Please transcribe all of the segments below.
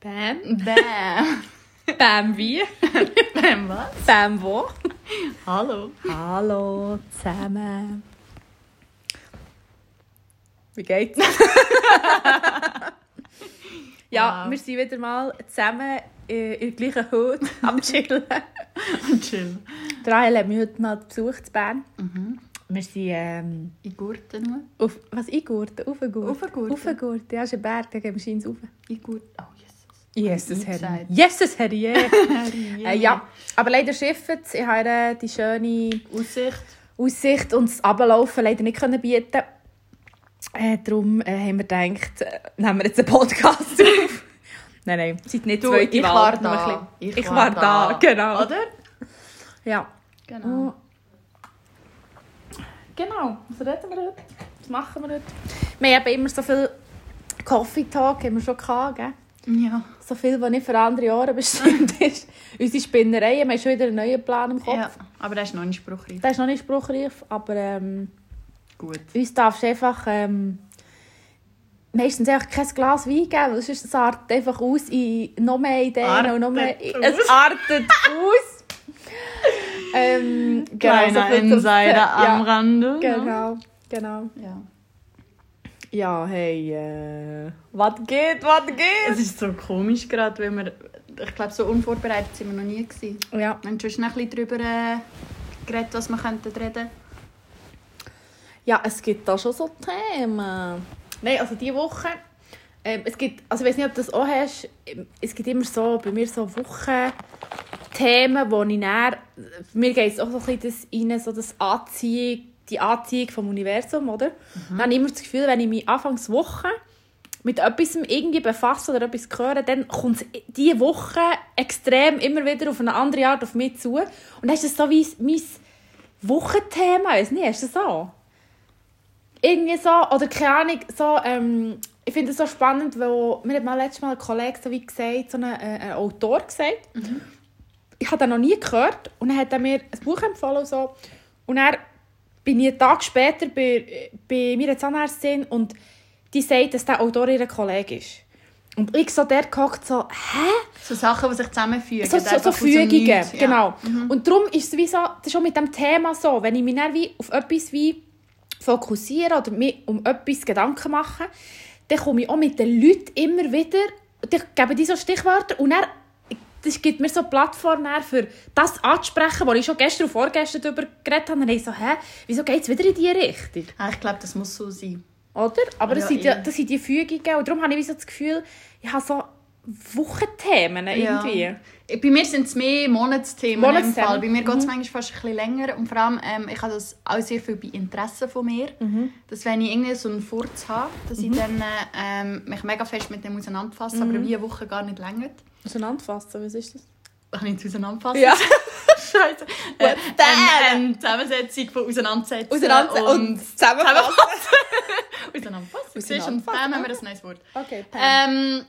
Bam. Bam. Bam wie? Bam was? Bam wo? Hallo. Hallo zusammen. Wie geht's? ja, Wow. wir sind wieder mal zusammen äh, in der gleichen Hut am Chillen. Chill. Der Rahel hat mich heute mal besucht in Bern. Mhm. Wir sind ähm, In Gurten nur. auf... Was? Eingurten? Aufgurten? Aufgurten. Aufgurten. Ja, ist ein Berg, da gehen wir scheint rauf. In Gurten. Oh, Jesus. Herr. gesagt. Jesus, Herr, yeah. yeah. äh, ja, aber leider schiffen Ich habe die schöne Aussicht. Aussicht und das Ablaufen leider nicht können bieten. Äh, darum äh, haben wir gedacht, äh, nehmen wir jetzt einen Podcast auf. nein, nein, seid nicht Du, zweite ich Wahl, war da. Ich Ich war da, da. genau. Oder? Ja. Genau. Genau, was reden wir heute? Was machen wir heute? Wir haben immer so viel Coffee Talk, haben wir schon gehabt, gell? Ja. So viel, was nicht für andere Ohren bestimmt ist. Unsere Spinnereien, wir haben schon wieder einen neuen Plan im Kopf. ja. Aber das ist noch nicht spruchreif. Der ist noch nicht spruchreif, aber ähm, Gut. uns darfst du einfach ähm, meistens einfach kein Glas Wein geben, weil sonst es artet einfach aus in noch mehr Ideen Artet und noch mehr... aus. Es artet aus. ähm, genau, Kleiner zum- Insider am ja, Rande. ne? Genau, genau. Ja. Ja, hey, äh, was geht, was Es geht? ist so komisch gerade, weil wir... Ich glaube, so unvorbereitet sind wir noch nie gewesen. Ja, Wir haben schon ein bisschen darüber äh, geredet, was wir könnten reden ja, es gibt da schon so Themen. Nein, also diese Woche, ähm, es gibt, also ich weiß nicht, ob du das auch hast, ähm, es gibt immer so, bei mir so Wochenthemen, wo ich dann, mir geht es auch so ein bisschen das rein, so das Anziehung, die Anziehung vom Universum, oder? Dann habe ich immer das Gefühl, wenn ich mich anfangs Woche mit etwas irgendwie befasse oder etwas höre, dann kommt es diese Woche extrem immer wieder auf eine andere Art auf mich zu. Und dann ist das so wie mein Wochenthema, weiss nicht, ist das so? Irgendwie so, oder keine Ahnung, so, ähm, ich finde es so spannend, weil mir hat mal letztes Mal ein Kollege so wie gesagt, so ein, äh, ein Autor gesagt, ich habe den noch nie gehört und dann hat er mir ein Buch empfohlen und so. Und dann bin ich einen Tag später bei, bei meiner Zahnärztin und die sagt, dass der Autor ihr Kollege ist. Und ich so der gehockt so, hä? So Sachen, die sich zusammenfügen. So, so, so Fügungen, ja. genau. Und darum ist es wie so, das ist auch mit dem Thema so, wenn ich mich dann wie auf etwas wie fokussiere oder mir um etwas Gedanken mache, dann komme ich auch mit den Leuten immer wieder, ich gebe die so Stichworte und dann, das gibt mir so eine Plattform dann für das anzusprechen, wo ich schon gestern und vorgestern darüber geredet habe. Und ich so, hä, wieso geht es wieder in diese Richtung? Ah, Ich glaube, das muss so sein. Oder? Aber das, Ja, sind, ja, das sind die Fügungen und darum habe ich so das Gefühl, ich habe so Wochenthemen irgendwie. Ja. Bei mir sind es mehr Monatsthemen. Monatsthemen. Fall. Bei mir geht es Mhm. manchmal fast ein bisschen länger. Und vor allem, ähm, ich habe das auch sehr viel bei Interessen von mir. Mhm. Dass wenn ich irgendwie so einen Furz habe, dass ich dann äh, ähm, mich mega fest mit dem auseinanderfasse, aber wie eine Woche gar nicht länger. Auseinanderfassen, was ist das? Ach, nicht auseinanderfassen. Ja. Scheiße. Äh, that? eine, eine Zusammensetzung von Auseinandersetzen Auseinander und, und zusammenfassen. Auseinanderfassen. Siehst du, Und Auseinanderfassen, dann haben wir ein neues Wort. Okay, Pam. Ähm,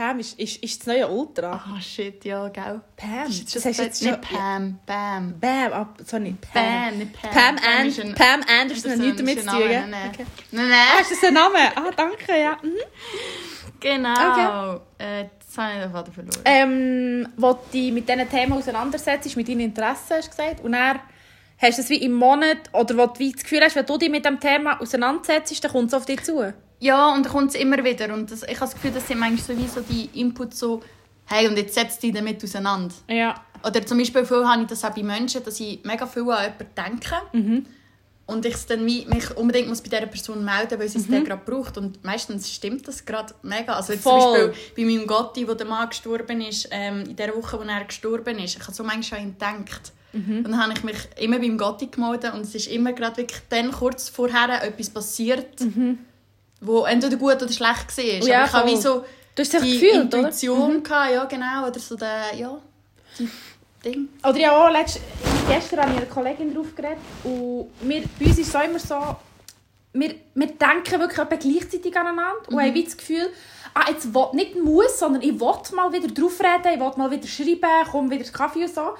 Pam ist, ist, ist das neue Ultra. ah, shit, ja, gell. Pam. Das ist Das hast du jetzt nicht Pam, Bam. Bam, ab, sorry, Pam. Bam, nicht Pam. Pam, Pam An ist ein- Pam Anderson hat nichts damit zu tun. Gell? nein, Okay. Nein, Ah, nein. ist das ein Name? Ah, danke, ja. Mhm. Genau. Äh, jetzt habe ich den Vater verloren. Ähm, wo du dich mit diesen Themen auseinandersetzt, mit deinen Interessen, hast du gesagt. Und dann hast du es wie im Monat, oder wo du wie das Gefühl hast, wenn du dich mit dem Thema auseinandersetzt, dann kommt es auf dich zu. Ja, und dann kommt es immer wieder. Und das, ich habe das Gefühl, das sind manchmal so wie so die Inputs so, hey, und jetzt setzt dich damit auseinander. Ja. Oder zum Beispiel viel habe ich das auch bei Menschen, dass ich mega viel an jemanden denke. Mhm. Und ich dann mich unbedingt muss bei dieser Person melden weil sie es Mhm. gerade braucht. Und meistens stimmt das gerade mega. Also jetzt Voll. zum Beispiel bei meinem Gotti, wo der Mann gestorben ist, ähm, in der Woche, wo er gestorben ist, ich habe so manchmal an ihn gedacht. Mhm. Und dann habe ich mich immer beim Gotti gemeldet und es ist immer gerade wirklich dann kurz vorher etwas passiert, wo entweder gut oder schlecht war. Mhm. Ja, Aber ich habe wie voll. so Du hast die gefühlt, oder? Mhm. Intuition gehabt, ja genau, oder so der, ja, die Ding. Oder ja auch, letzt, gestern habe ich eine Kollegin drauf geredet und wir, bei uns ist es immer so, wir, wir denken wirklich gleichzeitig aneinander und haben das Gefühl, ah, jetzt will, nicht muss, sondern ich will mal wieder drauf reden, ich will mal wieder schreiben, komm wieder Kaffee und so.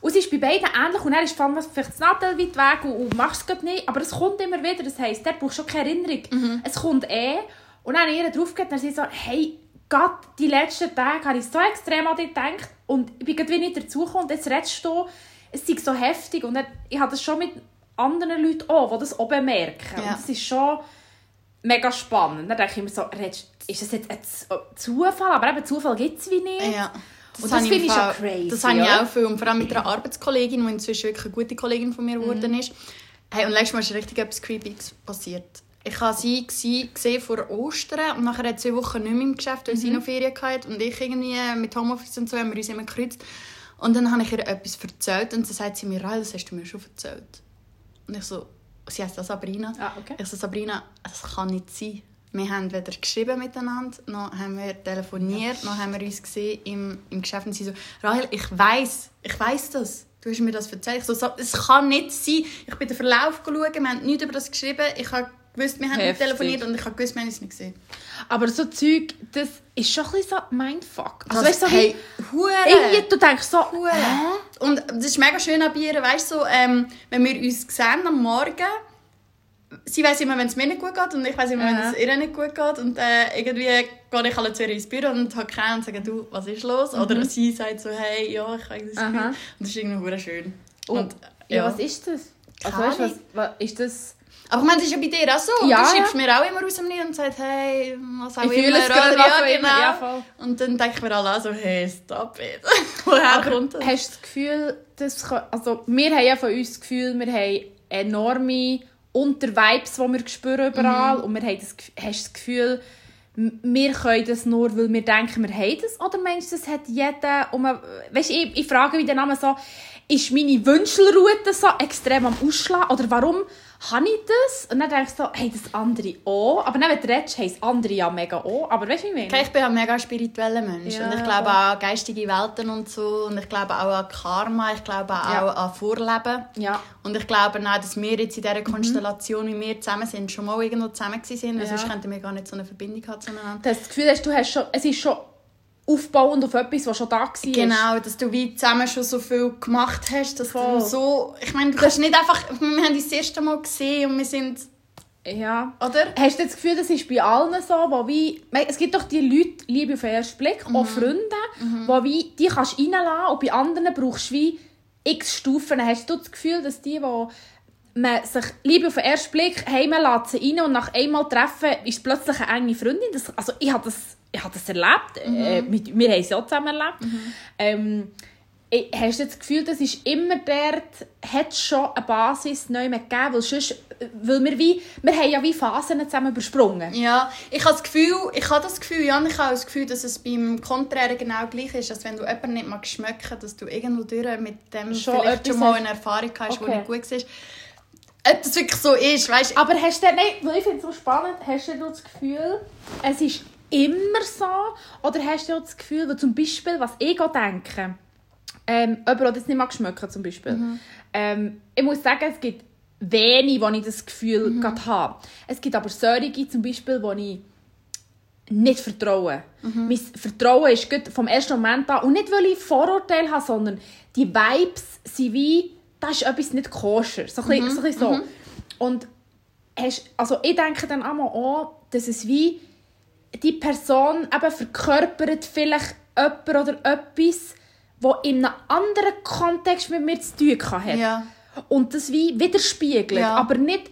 Und es ist bei beiden ähnlich und dann ist vielleicht das Nadel weit weg und, und machst es nicht, aber es kommt immer wieder, das heisst, der braucht schon keine Erinnerung. Es kommt eh und dann ihr drauf und dann sie so, hey, gerade die letzten Tage habe ich so extrem an dich gedacht und ich bin gerade wie nicht dazugekommen und jetzt redest du, es ist so heftig und dann, ich habe das schon mit anderen Leuten auch, die das auch bemerken Ja. und das ist schon mega spannend. Dann denke ich mir so, redest, ist das jetzt ein Zufall? Aber eben Zufall gibt es wie nicht. Ja. Und habe das finde ich schon crazy, Das habe ich auch viel. Und vor allem mit einer Arbeitskollegin, die inzwischen wirklich eine gute Kollegin von mir Mhm. geworden ist. Hey, und letztes Mal ist richtig etwas Creepy's passiert. Ich habe sie gesehen vor Ostern und nachher hat sie zwei Wochen nicht mehr im Geschäft, weil Mhm. sie noch Ferien hatte. Und ich irgendwie mit Homeoffice und so haben wir uns immer gekreuzt. Und dann habe ich ihr etwas erzählt und dann sagt sie mir, «Rahel, das hast du mir schon erzählt. Und ich so, sie heißt auch Sabrina. Ah, okay. Ich so, Sabrina, das kann nicht sein. Wir haben weder geschrieben miteinander, noch haben wir telefoniert, noch haben wir uns gesehen im, im Geschäft. Und sie so, Rahel, ich weiß, ich weiß das. Du hast mir das erzählt. Ich so, es kann nicht sein. Ich bin den Verlauf schauen, wir haben nichts über das geschrieben. Ich habe gewusst, wir haben nicht Heftig. telefoniert und ich habe gewusst, wir haben es nicht gesehen. Aber so Zeug, das ist schon ein bisschen so Mindfuck. Also, Das- weißt du, so hey, Hure. irgendwie, du denkst so, Hure. hä? Und das ist mega schön an ihr, weißt du, so, ähm, wenn wir uns sehen am Morgen, sie weiß immer, wenn es mir nicht gut geht und ich weiß immer, wenn Aha. es ihr nicht gut geht und äh, irgendwie gehe ich alle zu ihr ins Büro und habe keinen und sage, du, was ist los? Oder sie sagt so, hey, ja, ich habe das Gefühl. Mhm. Aha. Und das ist irgendwie schön. Oh, Und, ja. was ist das? Also, Keine weißt was, was ist das? Aber ich meine, das ist ja bei dir auch so. Ja, du schreibst ja. mir auch immer aus dem Nichts und sagst, hey, was auch Ich immer. was ja, genau. Ja. Und dann denke ich mir alle auch so, hey, stop it. Woher Aber kommt das? hast du das Gefühl, dass, also wir haben ja von uns das Gefühl, wir haben enorme Untervibes, die wir spüren überall und wir haben das, hast das Gefühl, wir können das nur, weil wir denken, wir haben das? Oder meinst du, das hat jeder... Um eine, weißt, ich, ich frage wie der Name so, ist meine Wünschelroute so extrem am Ausschlagen? Oder warum habe ich das? Und dann denke ich so, hey, das andere auch. Aber dann, wenn du redest, haben das andere ja mega auch. Aber weißt du, wie ich meine? Okay, ich bin ein mega spiritueller Mensch Ja, und ich glaube auch an geistige Welten und so und ich glaube auch an Karma, ich glaube auch Ja. an Vorleben Ja. und ich glaube auch, dass wir jetzt in dieser Konstellation, wie wir zusammen sind, schon mal irgendwo zusammen sind, weil Ja. sonst könnten wir gar nicht so eine Verbindung haben zueinander. Du das Gefühl, hast, du hast schon, es ist schon aufbauend auf etwas, was schon da war. Genau, dass du wie zusammen schon so viel gemacht hast, dass Voll. du so, ich meine, du kannst nicht einfach, wir haben uns das erste Mal gesehen und wir sind, Ja. oder? Hast du das Gefühl, das ist bei allen so, wo wie, es gibt doch die Leute, Liebe auf den ersten Blick, auch Freunde, wo wie, die kannst du reinlassen und bei anderen brauchst du wie x Stufen. Hast du das Gefühl, dass die, wo man sich Liebe auf den ersten Blick heimlässt sie rein und nach einmal treffen, ist plötzlich eine enge Freundin? Das, also ich habe das, ich habe das erlebt. Äh, mit, wir haben es ja zusammen erlebt. Ähm, ich- Hast du das Gefühl, das ist immer dort, hat schon eine Basis neu gegeben? Weil, sonst, weil wir, wie, wir haben ja wie Phasen zusammen übersprungen. Ja, ich habe das Gefühl, ich habe das Gefühl, ja, ich habe das Gefühl, dass es beim Konträren genau gleich ist, dass wenn du jemanden nicht magst schmecken, dass du irgendwo durch mit dem Schon vielleicht schon mal eine Erfahrung hast, Okay. die nicht gut war. Ob das wirklich so ist, weißt du? Aber hast du, nein, weil ich finde es so spannend, hast du das Gefühl, es ist immer so? Oder hast du das Gefühl, zum Beispiel, was ich denke, ähm, jemand, der das nicht mag schmecken zum Beispiel. Ähm, ich muss sagen, es gibt wenige, wo ich das Gefühl gerade habe. Es gibt aber solche, zum Beispiel, wo ich nicht vertraue. Mein Vertrauen ist gut vom ersten Moment an. Und nicht, weil ich Vorurteile habe, sondern die Vibes sind wie, da ist etwas nicht koscher. So ein bisschen, so. ein bisschen so. Und hast, also ich denke dann auch, dass es wie die Person eben verkörpert vielleicht jemand oder etwas, wo in einem anderen Kontext mit mir zu tun kann hat. Ja. Und das wie widerspiegelt. Ja. Aber nicht,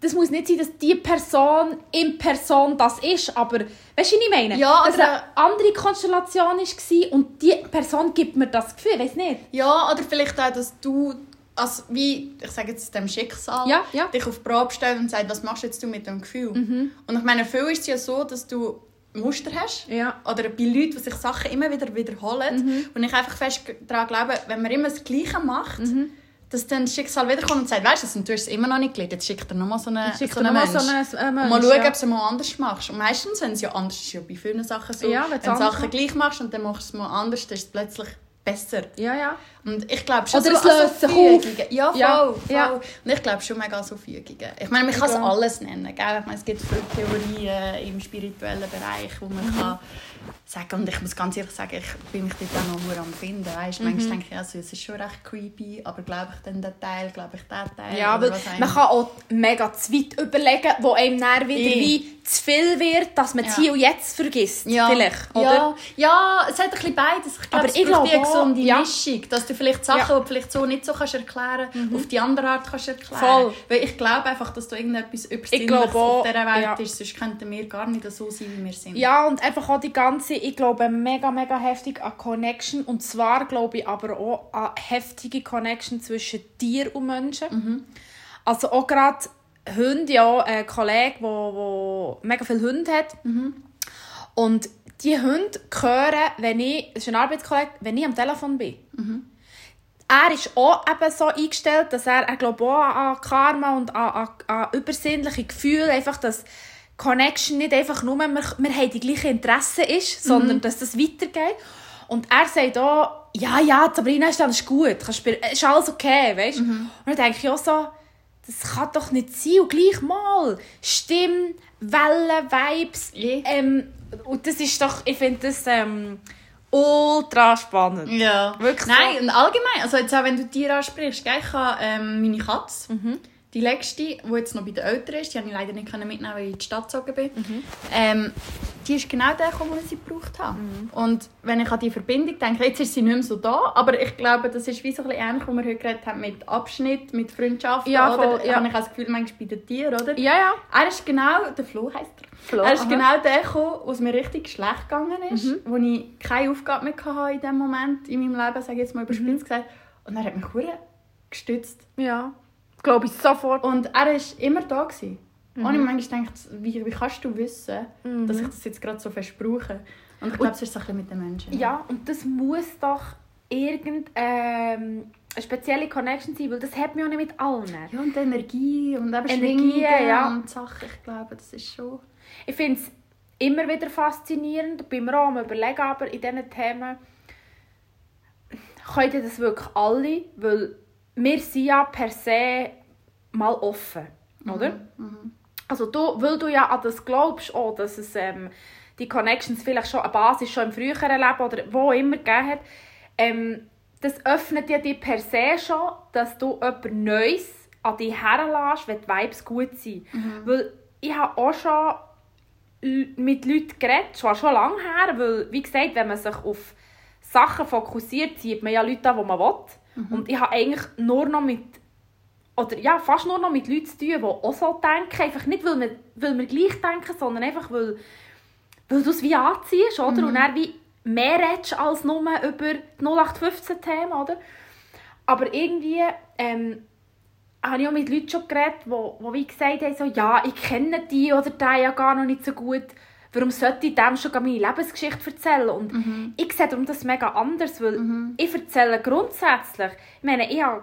das muss nicht sein, dass die Person in Person das ist, aber weißt du, was ich meine? Ja, dass oder- eine andere Konstellation war und die Person gibt mir das Gefühl, weiß nicht. Ja, oder vielleicht auch, dass du, also wie, ich sage jetzt dem Schicksal, Ja, ja. dich auf die Probe stellst und sagst, was machst jetzt du mit dem Gefühl? Mhm. Und ich meine, viel ist es ja so, dass du Muster hast. Ja. Oder bei Leuten, die sich Sachen immer wieder wiederholen. Mhm. Und ich einfach fest daran glaube, wenn man immer das Gleiche macht, Mhm. dass dann das Schicksal wiederkommt und sagt, weißt du, du hast es immer noch nicht gelernt, jetzt schickt er nochmal so einen, so einen nochmal Mensch. so einen, äh, Und Mensch, mal schauen, ja. ob du es mal anders machst. Und meistens, wenn es ja anders ist, ja bei vielen Sachen so, Ja, wenn du Sachen machst. gleich machst und dann machst du es mal anders, dann ist es plötzlich besser. Ja, ja. Und ich glaube schon Oder so es löst sich. Ja, voll, Ja, voll. ja. Und ich glaube schon mega so Fügungen. Ich meine, man kann es alles nennen. Gell? Ich meine, es gibt viele Theorien im spirituellen Bereich, wo Mhm. man kann sagen. Und ich muss ganz ehrlich sagen, ich bin mich dort auch noch am finden. Weißt? Mhm. Manchmal denke ich, also, es ist schon recht creepy, aber glaube ich dann den Teil, glaube ich den Teil. Ja, was man kann auch mega zu weit überlegen, wo einem dann wieder Eh. wie zu viel wird, dass man Ja. das Hier und Jetzt vergisst. ja. Vielleicht, oder? Ja, ja, es hat ein bisschen beides. Ich glaube, Aber es ich braucht glaube auch, gesunde ja. Mischung, dass du vielleicht Sachen, Ja. Mhm. die du vielleicht so nicht so kannst erklären auf die andere Art kannst erklären. Voll. Weil ich glaube einfach, dass da irgendetwas Übersinnliches auf dieser Welt ja. ist, sonst könnten wir gar nicht so sein, wie wir sind. Ja, und einfach auch die ganze, ich glaube, mega, mega heftig an Connection. Und zwar glaube ich aber auch an heftige Connection zwischen Tier und Menschen. Also auch gerade Hunde, ja, ein Kollege, der mega viele Hunde hat. Und die Hunde hören, wenn ich, das ist ein Arbeitskollege, wenn ich am Telefon bin. Er ist auch eben so eingestellt, dass er, er glaubt auch an Karma und an, an, an übersinnliche Gefühle, einfach, dass Connection nicht einfach nur, wir, wir haben die gleichen Interessen ist, sondern dass das weitergeht. Und er sagt auch, ja, ja, Sabrina, ist alles gut, kannst ist alles okay, weißt? Und dann denke ich auch so, das kann doch nicht sein. Und gleich mal, Stimme, Wellen, Vibes, Ja. ähm, und das ist doch, ich finde das ähm, ultra spannend. Ja. Wirklich Nein, so. und allgemein, also jetzt auch wenn du Tiere ansprichst, gell, ich habe ähm, meine Katze, Mhm. Die letzte, die jetzt noch bei den Eltern ist, die konnte ich leider nicht mitnehmen, weil ich in die Stadt gezogen bin, Mhm. ähm, die ist genau der den sie gebraucht habe. Und wenn ich an die Verbindung denke, jetzt ist sie nicht mehr so da, aber ich glaube, das ist wie so ein bisschen ähnlich, wie wir heute geredet haben, mit Abschnitt, mit Freundschaften, Ja, oder? voll, ja. Habe ich auch das Gefühl, manchmal bei den Tieren, oder? Ja, ja. Er ist genau, der Flo heisst er. Flo, er ist aha. genau der wo es mir richtig schlecht gegangen ist, Mhm. wo ich keine Aufgabe mehr hatte in diesem Moment in meinem Leben, sage ich jetzt mal Mhm. überspitzt gesagt. Und er hat mich gestützt. Ja. Glaube ich sofort. Und er war immer da. Gewesen. Mhm. Und ich manchmal gedacht, wie, wie kannst du wissen, dass ich das jetzt gerade so fest brauche? Und ich glaube, es ist so ein bisschen mit den Menschen. Ja, und das muss doch irgendeine ähm, eine spezielle Connection sein, weil das hat man ja nicht mit allen. Ja, und Energie und eben Energie, ja. und Sachen. Ich glaube, das ist schon... Ich finde es immer wieder faszinierend, auch am überlegen, aber in diesen Themen können das wirklich alle, weil wir sind ja per se mal offen, oder? Also du, weil du ja an das glaubst, auch, dass es ähm, die Connections vielleicht schon eine Basis schon im früheren Leben oder wo immer gegeben hat, ähm, das öffnet ja dir per se schon, dass du etwas Neues an dich herlässt, wenn die Vibes gut sind. Weil ich habe auch schon mit Leuten geredet, zwar schon lange her, weil, wie gesagt, wenn man sich auf Sachen fokussiert, zieht man ja Leute an, die man will. Und ich habe eigentlich nur noch mit, oder ja, fast nur noch mit Leuten zu tun, die auch so denken. Einfach nicht, weil wir, weil wir gleich denken, sondern einfach, weil, weil du es wie anziehst, oder? Und dann wie mehr redest als nur über die 0815-Themen, oder? Aber irgendwie ähm, habe ich auch mit Leuten schon geredet, die, die wie gesagt haben, so, ja, ich kenne die oder den ja gar noch nicht so gut. Warum sollte ich dem schon meine Lebensgeschichte erzählen? Und ich sehe darum das mega anders, weil ich erzähle grundsätzlich, ich meine, ich habe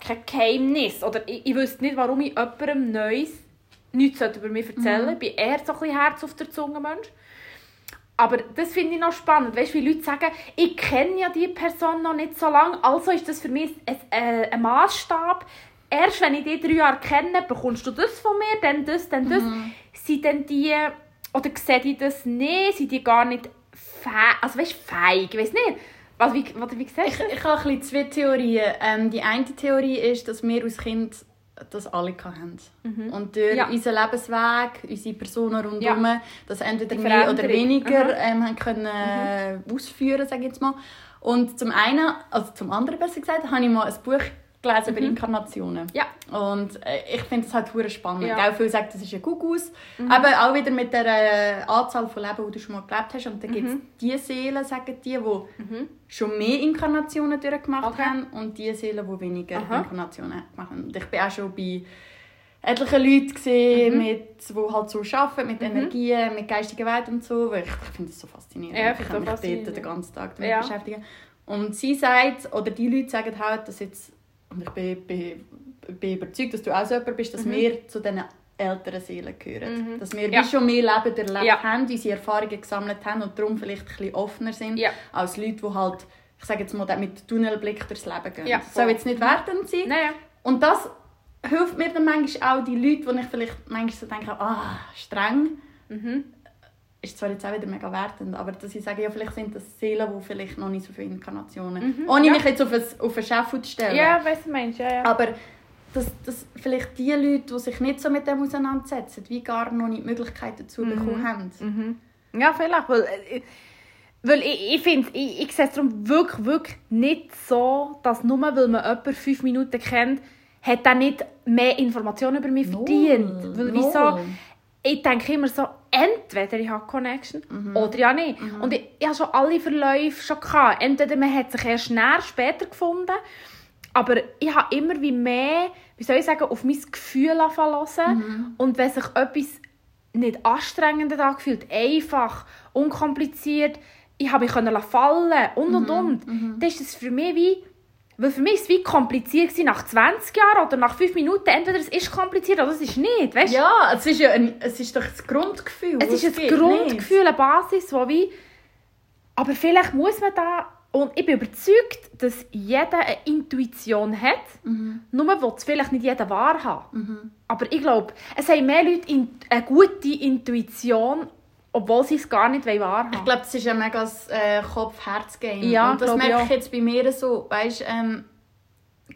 kein Geheimnis oder ich, ich wüsste nicht, warum ich jemandem Neues nichts über mich erzählen sollte. Ich bin eher so ein bisschen Herz auf der Zunge Mensch. Aber das finde ich noch spannend. Weißt du, wie Leute sagen, ich kenne ja die Person noch nicht so lange, also ist das für mich ein, äh, ein Maßstab. Erst wenn ich die drei Jahre kenne, bekommst du das von mir, dann das, dann das. Sind denn die, oder sehen die das nicht? Sind die gar nicht feig? Also weißt du, feig, ich weiß nicht. Also, wie, oder wie gesagt? Ich, ich habe ein zwei Theorien. Ähm, die eine Theorie ist, dass wir als Kind das alle hatten. Und durch Mhm. Ja. unseren Lebensweg, unsere Personen rundherum, das entweder mehr oder weniger Mhm. ähm, haben können, äh, ausführen sage ich jetzt mal. Und zum einen, also zum anderen besser gesagt, habe ich mal ein Buch gelesen über Inkarnationen. Mhm. Ja. Und äh, ich finde das halt hure spannend. Ja. Mhm. Gell? Viele sagen, das ist ein Gugus. Aber auch wieder mit der äh, Anzahl von Leben, die du schon mal gelebt hast. Und dann gibt es Mhm. die Seelen, sagen die, die schon mehr Inkarnationen durchgemacht Okay. haben und die Seelen, die weniger Aha. Inkarnationen gemacht haben. Und ich bin auch schon bei etlichen Leuten gesehen, mit, die halt so arbeiten, mit Energien, mit geistigen Welt und so. Weil ich, ich finde das so faszinierend. Ja, ich kann ich mich auch faszinierend. den ganzen Tag damit Ja. beschäftigen. Und sie sagt, oder die Leute sagen halt, dass jetzt, und ich bin, bin, bin überzeugt, dass du auch so jemand bist, dass wir zu diesen älteren Seelen gehören. Dass wir Mhm. Ja. wie schon mehr Leben erlebt Ja. haben, unsere Erfahrungen gesammelt haben und darum vielleicht ein bisschen offener sind, Ja. als Leute, die halt, ich sage jetzt mal, mit Tunnelblick durchs Leben gehen. Ja, das soll jetzt nicht wertend sein. Naja. Und das hilft mir dann manchmal auch, die Leute, die ich vielleicht manchmal so denke, ah, streng, ist zwar jetzt auch wieder mega wertend, aber dass ich sage, ja, vielleicht sind das Seelen, die vielleicht noch nicht so viele Inkarnationen, Mhm, ohne ja. mich jetzt auf ein, auf ein Chef zu stellen. Ja, weißt du, meinst ja, ja. Aber dass, dass vielleicht die Leute, die sich nicht so mit dem auseinandersetzen, wie gar noch nicht die Möglichkeit dazu Mhm. bekommen haben. Mhm. Ja, vielleicht, weil, äh, weil ich, ich finde, ich, ich sehe es darum wirklich, wirklich nicht so, dass nur weil man jemanden fünf Minuten kennt, hat er nicht mehr Informationen über mich verdient. Weil wieso? Ich denke immer so, entweder ich habe Connection Mhm. oder ja nicht. Und ich, ich habe schon alle Verläufe schon gehabt. Entweder man hat sich erst näher später gefunden, aber ich habe immer wie mehr, wie soll ich sagen, auf mein Gefühl anfangen Mhm. Und wenn sich etwas nicht anstrengend angefühlt, einfach, unkompliziert, ich habe mich fallen und Mhm. und und, dann ist es für mich wie, weil für mich ist es wie kompliziert nach 20 Jahren oder nach 5 Minuten, entweder es ist kompliziert oder es ist nicht, weißt? Ja, es ist, ja ein, es ist doch das Grundgefühl. Es ist ein Grundgefühl, eine Basis, wo wie, aber vielleicht muss man da, und ich bin überzeugt, dass jeder eine Intuition hat, nur will es vielleicht nicht jeder wahrhaben. Aber ich glaube, es haben mehr Leute in, eine gute Intuition, obwohl sie es gar nicht wahrhaben Ich glaube, das ist ein mega äh, Kopf-Herz-Game. Ja, Und das ich merke ich jetzt bei mir so. Weißt, ähm,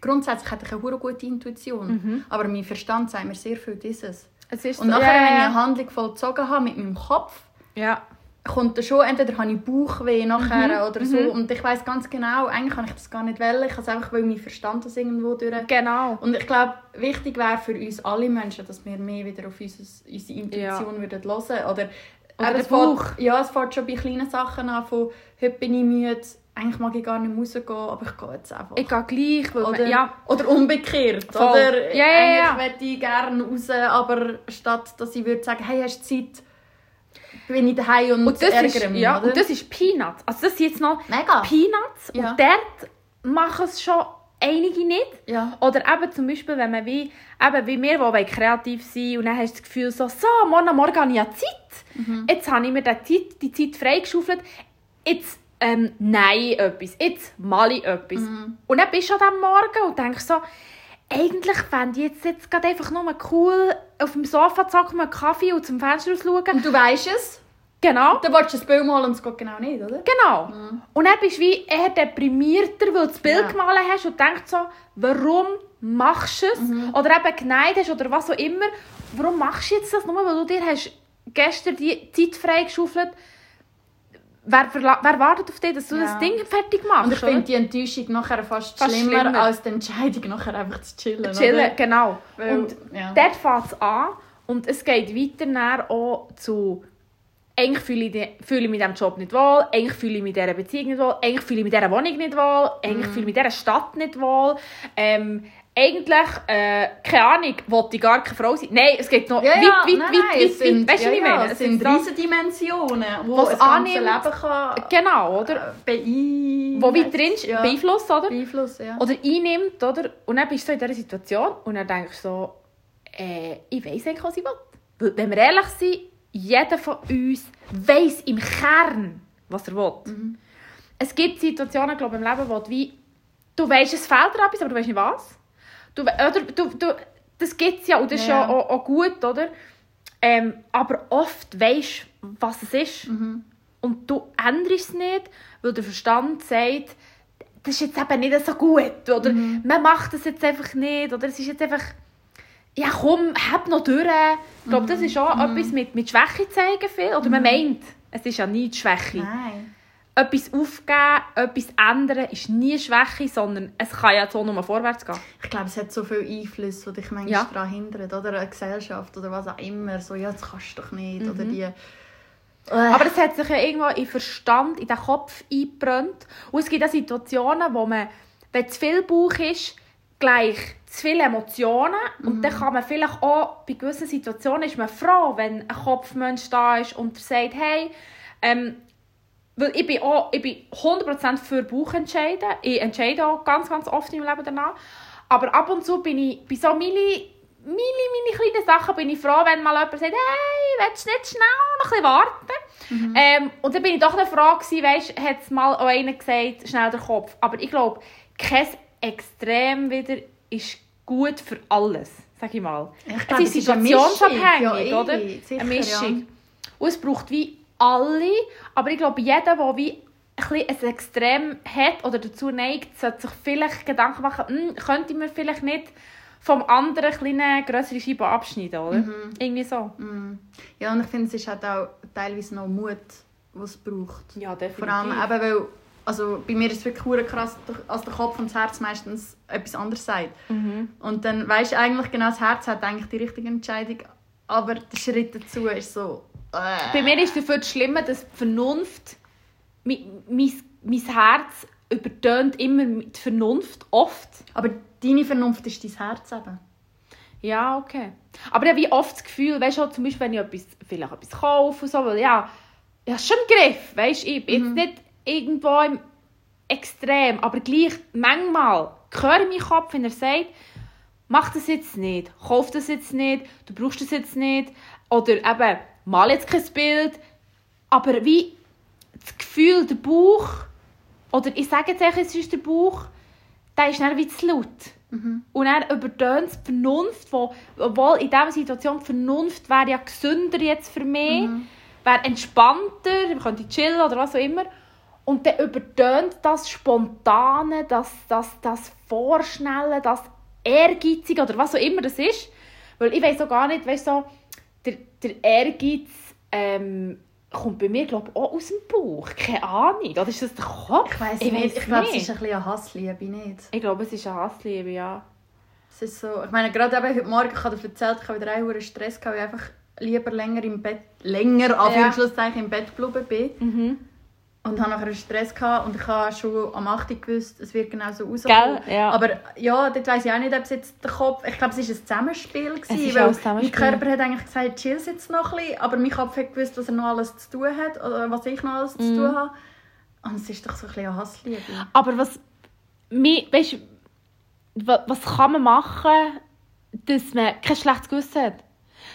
grundsätzlich hätte ich eine gute Intuition. Aber mein Verstand sagt mir sehr viel dieses. Es ist Und nachher, ja, wenn ich ja, eine Handlung vollzogen habe mit meinem Kopf, ja. kommt dann schon, entweder habe ich Bauchweh nachher Mhm, oder so. Und ich weiß ganz genau, eigentlich kann ich das gar nicht wählen. Ich kann es einfach, weil mein Verstand das irgendwo durch... Genau. Und ich glaube, wichtig wäre für uns alle Menschen, dass wir mehr wieder auf unser, unsere Intuition würden hören. Oder, Oder es Bauch. fängt- Ja, es fängt schon bei kleinen Sachen an, von «Heute bin ich müde, eigentlich mag ich gar nicht rausgehen, aber ich gehe jetzt einfach.» Ich gehe gleich, oder, man, ja, oder umgekehrt. Voll. Oder Ja, ja, ja. eigentlich möchte ich gerne raus, aber statt dass ich würde sagen «Hey, hast du Zeit?» bin ich daheim und, und das, ärgere ist, mich. ja, oder? und das ist Peanuts. Also das sind jetzt noch Mega. Peanuts Ja. und dort machen es schon einige nicht. Ja. Oder eben zum Beispiel, wenn man wie, eben wie wir, die kreativ sein und dann hast du das Gefühl so, so, morgen am Morgen habe ich ja Zeit. Mhm. Jetzt habe ich mir die Zeit, die Zeit freigeschaufelt. Jetzt ähm, nein etwas. Jetzt mal ich etwas. Mhm. Und dann bist du diesem Morgen und denkst so, eigentlich fände ich jetzt, jetzt gerade einfach nur cool, auf dem Sofa zu hocken, einen Kaffee und zum Fenster rausschauen. Und du weißt es, Genau. dann willst du das Bild malen und es geht genau nicht, oder? Genau. Und dann bist du wie eher deprimierter, weil du das Bild Ja. gemalt hast und denkst so, warum machst du es? Oder eben geneigt hast oder was auch immer. Warum machst du jetzt das? Nur weil du dir hast gestern die Zeit freigeschaufelt Wer, verla- wer wartet auf dich, dass du Ja. das Ding fertig machst? Und ich finde die Enttäuschung nachher fast, Fast schlimmer, schlimmer. als die Entscheidung nachher einfach zu chillen. Chillen, Oder? genau. Weil- und ja. dort fängt es an und es geht weiter auch zu eigentlich fühle ich, die- fühle ich in diesem Job nicht wohl, eigentlich fühle ich in dieser Beziehung nicht wohl, eigentlich fühle ich in dieser Wohnung nicht wohl, eigentlich fühle ich in dieser Stadt nicht wohl. Ähm, eigentlich, äh, keine Ahnung, wollte ich gar keine Frau sein. Nein, es geht noch Ja, weit, ja, weit, nein, weit, weit, es sind, weit. Weißt du, ja, ich meine? es sind riesige Dimensionen, wo Was das ganze. Leben kann Genau, oder? beeinflussen. Wo weit drin ja. beeinflusst, oder? Beeinflussen, ja. Oder einnimmt, oder? Und dann bist du so in dieser Situation und dann denkst du so, äh, ich weiss eigentlich, was ich will. Weil, wenn wir ehrlich sind, jeder von uns weiss im Kern, was er will. Es gibt Situationen, glaube ich, im Leben, wo du wie, du weißt, es fehlt dir etwas, aber du weißt nicht was. Du, oder, du, du, das gibt es ja und das ist ja Ja. auch, auch gut, oder? Ähm, aber oft weisst du, was es ist. Und du änderst es nicht, weil der Verstand sagt, das ist jetzt eben nicht so gut. Oder man macht das jetzt einfach nicht. Oder es ist jetzt einfach, ja komm, hab noch durch. Ich glaube, das ist auch etwas mit, mit Schwäche zeigen viel. Oder man meint, es ist ja nie die Schwäche. Nein. Etwas aufgeben, etwas ändern ist nie Schwäche, sondern es kann ja so nur vorwärts gehen. Ich glaube, es hat so viele Einflüsse, die dich manchmal Ja. daran hindern. Oder eine Gesellschaft oder was auch immer. So, ja, das kannst du doch nicht. Oder die... Aber es hat sich ja irgendwo in Verstand, in den Kopf eingebrannt. Und es gibt auch Situationen, wo man, wenn zu viel Bauch ist, gleich zu viele Emotionen. Und dann kann man vielleicht auch, bei gewissen Situationen ist man froh, wenn ein Kopfmensch da ist und sagt, hey, ähm, weil ich bin, auch, ich bin 100% für Bauch entscheiden. Ich entscheide auch ganz, ganz oft im Leben danach. Aber ab und zu bin ich bei so mini, mini, mini kleinen Sachen bin ich froh, wenn mal jemand sagt, hey, willst du nicht schnell noch ein bisschen warten? Ähm, und dann bin ich doch eine Frage gewesen, weisst, hat es mal auch einer gesagt, schnell der Kopf. Aber ich glaube, kein Extrem wieder ist gut für alles, sag ich mal. Ich glaube, es ist situationsabhängig, ja, eh, oder? sicher, eine Mischung. ja. Und es braucht wie alle, aber ich glaube, jeder, der wie ein, ein Extrem hat oder dazu neigt, sollte sich vielleicht Gedanken machen, hm, könnte man vielleicht nicht vom anderen kleine größere Scheibe abschneiden, oder? Mhm. Irgendwie so. Mm. Ja, und ich finde, es ist halt auch teilweise noch Mut, was es braucht. Ja, definitiv. Vor allem eben, weil, also bei mir ist es wirklich krass, als der Kopf und das Herz meistens etwas anderes sagt. Mhm. Und dann weisst du eigentlich genau, das Herz hat eigentlich die richtige Entscheidung, aber der Schritt dazu ist so... Äh. Bei mir ist dafür das Schlimme, dass die Vernunft, mein, mein, mein Herz übertönt immer die Vernunft, oft. Aber deine Vernunft ist dein Herz eben. Ja, okay. Aber habe wie oft das Gefühl, weißt du, zum Beispiel, wenn ich etwas, vielleicht etwas kaufe und so, weil ja, ich habe schon im Griff, weißt du, ich bin Mhm. jetzt nicht irgendwo im Extrem, aber gleich manchmal höre ich Kopf, wenn er sagt, mach das jetzt nicht, kauf das jetzt nicht, du brauchst das jetzt nicht, oder eben, mal jetzt kein Bild, aber wie das Gefühl, der Bauch, oder ich sage jetzt eigentlich, es ist der Bauch, der ist dann wie zu laut. Und dann übertönt die Vernunft, wo, obwohl in dieser Situation die Vernunft wäre ja gesünder jetzt für mich, wäre entspannter, man könnte chillen oder was auch immer. Und dann übertönt das Spontane, das, das, das Vorschnelle, das Ehrgeizige oder was auch immer das ist. Weil ich weiß auch gar nicht, weißt so, der, der Ehrgeiz ähm, kommt bei mir, glaube ich, auch aus dem Bauch. Keine Ahnung. Oder ist das der Kopf? Ich weiß Ich nicht, ich glaube, es ist ein bisschen eine Hassliebe, nicht? Ich glaube, es ist eine Hassliebe, ja. Es ist so, ich meine, gerade eben heute Morgen, ich habe dir erzählt, ich habe wieder einen Stress gehabt, weil ich einfach lieber länger im Bett, länger, Anführungszeichen, im Bett geblieben bin. Mhm. Und habe nachher Stress gehabt und ich habe schon am 8. Uhr gewusst, es wird genau so rauskommen. Gell? Ja. Aber ja, dort weiss ich auch nicht, ob es jetzt der Kopf... Ich glaube, es war ein Zusammenspiel. Gewesen, ist weil Zusammenspiel. Mein Körper hat eigentlich gesagt, chill jetzt noch ein bisschen, aber mein Kopf hat gewusst, was er noch alles zu tun hat oder was ich noch alles zu Mhm. tun habe. Und es ist doch so ein bisschen eine Hassliebe. Aber was, weißt, wa- was kann man machen, dass man kein schlechtes Gewissen hat?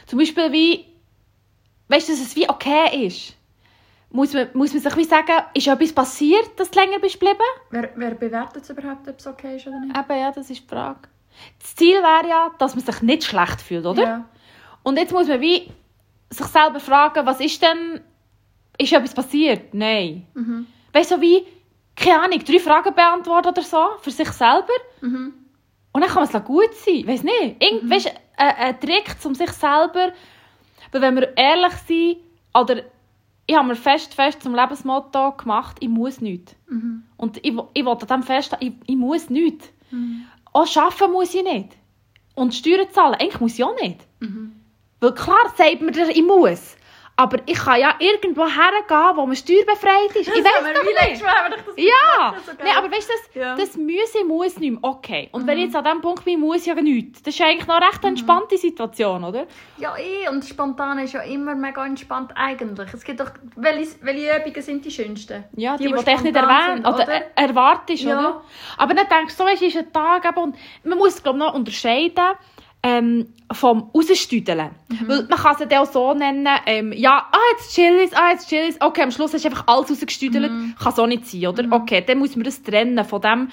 Zum Beispiel wie, weißt du, dass es wie okay ist. Muss man, muss man sich wie sagen, ist etwas passiert, dass du länger bist geblieben? Wer, wer bewertet es überhaupt, ob es okay ist oder nicht? Eben, ja, das ist die Frage. Das Ziel wäre ja, dass man sich nicht schlecht fühlt, oder? Ja. Und jetzt muss man wie sich selber fragen, was ist denn, ist etwas passiert? Nein. Mhm. Weißt du, so wie, keine Ahnung, drei Fragen beantworten oder so, für sich selber. Mhm. Und dann kann man es gut sein. Weiß nicht. Irgend, weisst, ein, ein Trick, um sich selber. Weil wenn wir ehrlich sind, oder ich habe mir fest, fest zum Lebensmotto gemacht, ich muss nichts. Mhm. Und ich, ich will an dem fest, ich, ich muss nichts. Auch arbeiten muss ich nicht. Und Steuern zahlen, eigentlich muss ich auch nicht. Mhm. Weil klar sagt man, ich muss. Aber ich kann ja irgendwo hergehen, wo man steuerbefreit ist. ich weiß doch nicht. Mal doch das Ja, Das so. Nein, aber weißt du, das, Ja. das Müsse muss nicht mehr. Okay. Und wenn ich jetzt an diesem Punkt bin, muss ich ja nichts. Das ist eigentlich noch eine recht entspannte Situation, oder? Ja, eh. Und spontan ist ja immer mega entspannt eigentlich. Es gibt doch... Welche, welche Übungen sind die schönsten? Ja, die, Die, die, die du echt nicht erwähnt sind, oder, oder? er- erwartest, Ja. oder? Aber dann denkst du, so ist ein Tag eben, und man muss glaube noch unterscheiden ähm, vom Rausstüdeln. Mhm. Weil man kann es dann auch so nennen, ähm, ja, ah, jetzt chillis, ah, jetzt chillis. Okay, am Schluss hast du einfach alles rausgestüdelt. Mhm. Kann so nicht sein, oder? Okay, dann muss man das trennen von dem,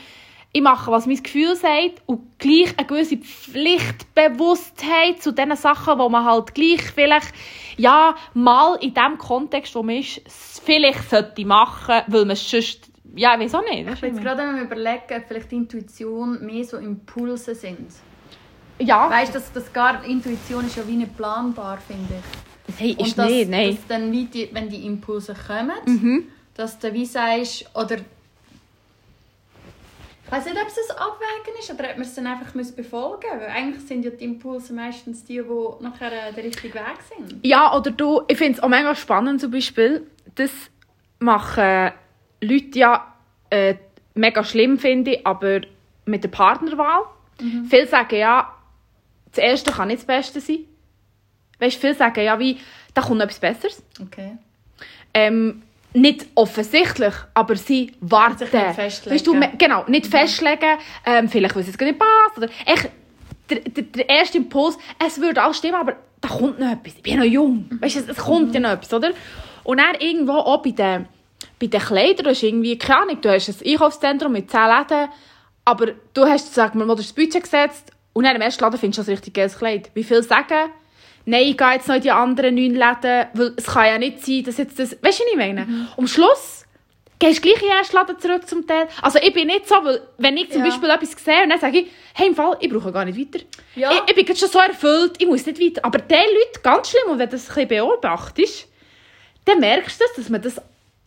ich mache, was mein Gefühl sagt und gleich eine gewisse Pflichtbewusstheit zu den Sachen, wo man halt gleich vielleicht, ja, mal in dem Kontext, wo man ist, vielleicht sollte machen, weil man es sonst, ja, ich weiß auch nicht. Ich bin jetzt gerade am überlegen, ob vielleicht Intuition mehr so Impulse sind. Ja, Weißt du, dass das gar Intuition ist ja wie nicht planbar, finde ich. hey, ist Und dass, nicht, nein. dass dann wie die, wenn die Impulse kommen, Mhm. dass du wie sagst, oder ich weiß nicht, ob es ein Abwägen ist oder ob wir es dann einfach befolgen müssen. Weil eigentlich sind ja die Impulse meistens die, die nachher äh, der richtige Weg sind. Ja, oder du, ich finde es auch mega spannend zum Beispiel, das machen Leute ja äh, mega schlimm, finde ich, aber mit der Partnerwahl. Viele sagen ja, das Erste kann nicht das Beste sein. Weißt du, viele sagen ja, wie, da kommt noch etwas Besseres. Okay. Ähm, nicht offensichtlich, aber sie warten. Sich nicht festlegen. Weißt du, genau, nicht festlegen, ähm, vielleicht, weil es gar nicht passt. Oder echt, der, der, der erste Impuls, es würde alles stimmen, aber da kommt noch etwas. Ich bin noch jung. Weißt du, es, es kommt ja noch etwas, oder? Und dann irgendwo auch bei den, bei den Kleidern, du hast irgendwie, keine Ahnung, du hast ein Einkaufszentrum mit 10 Läden, aber du hast, sag mal, mal das Budget gesetzt und dann im ersten Laden findest du das richtig geiles Kleid. Wie viele sagen, nein, ich gehe jetzt noch in die anderen neun Läden, weil es kann ja nicht sein, dass jetzt das... Weißt du, was ich meine? Mhm. Am Schluss gehst du gleich in den ersten Laden zurück zum Teil. Also ich bin nicht so, weil wenn ich zum Ja. Beispiel etwas sehe und dann sage ich, hey, im Fall, ich brauche gar nicht weiter. Ja. Ich, ich bin jetzt schon so erfüllt, ich muss nicht weiter. Aber die Leute, ganz schlimm, und wenn du das ein bisschen beobachtest, dann merkst du das, dass man das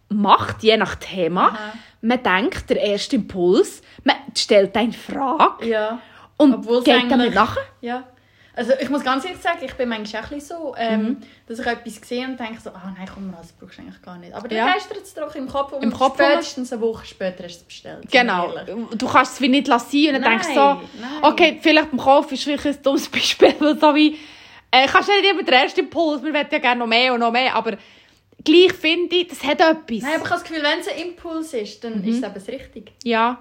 macht, je nach Thema. Aha. Man denkt, der erste Impuls, man stellt eine Frage Ja. Und Obwohl geht damit nachher. Ja. Also ich muss ganz ehrlich sagen, ich bin manchmal auch so, ähm, Mhm. dass ich etwas sehe und denke so, ah nein, komm mal, das brauchst du eigentlich gar nicht. Aber dann Ja. geistert es doch im Kopf und Im Kopf spätestens eine Woche später hast du es bestellt. Genau. Du kannst es wie nicht lassen und dann Nein, denkst du so, nein. okay, vielleicht beim Kauf ist vielleicht ein dummes Beispiel, so wie, äh, kannst du nicht immer den ersten Impuls, wir wollen ja gerne noch mehr und noch mehr, aber gleich finde ich, das hat etwas. Nein, aber ich habe das Gefühl, wenn es ein Impuls ist, dann Mhm. ist es eben das Richtige. Ja.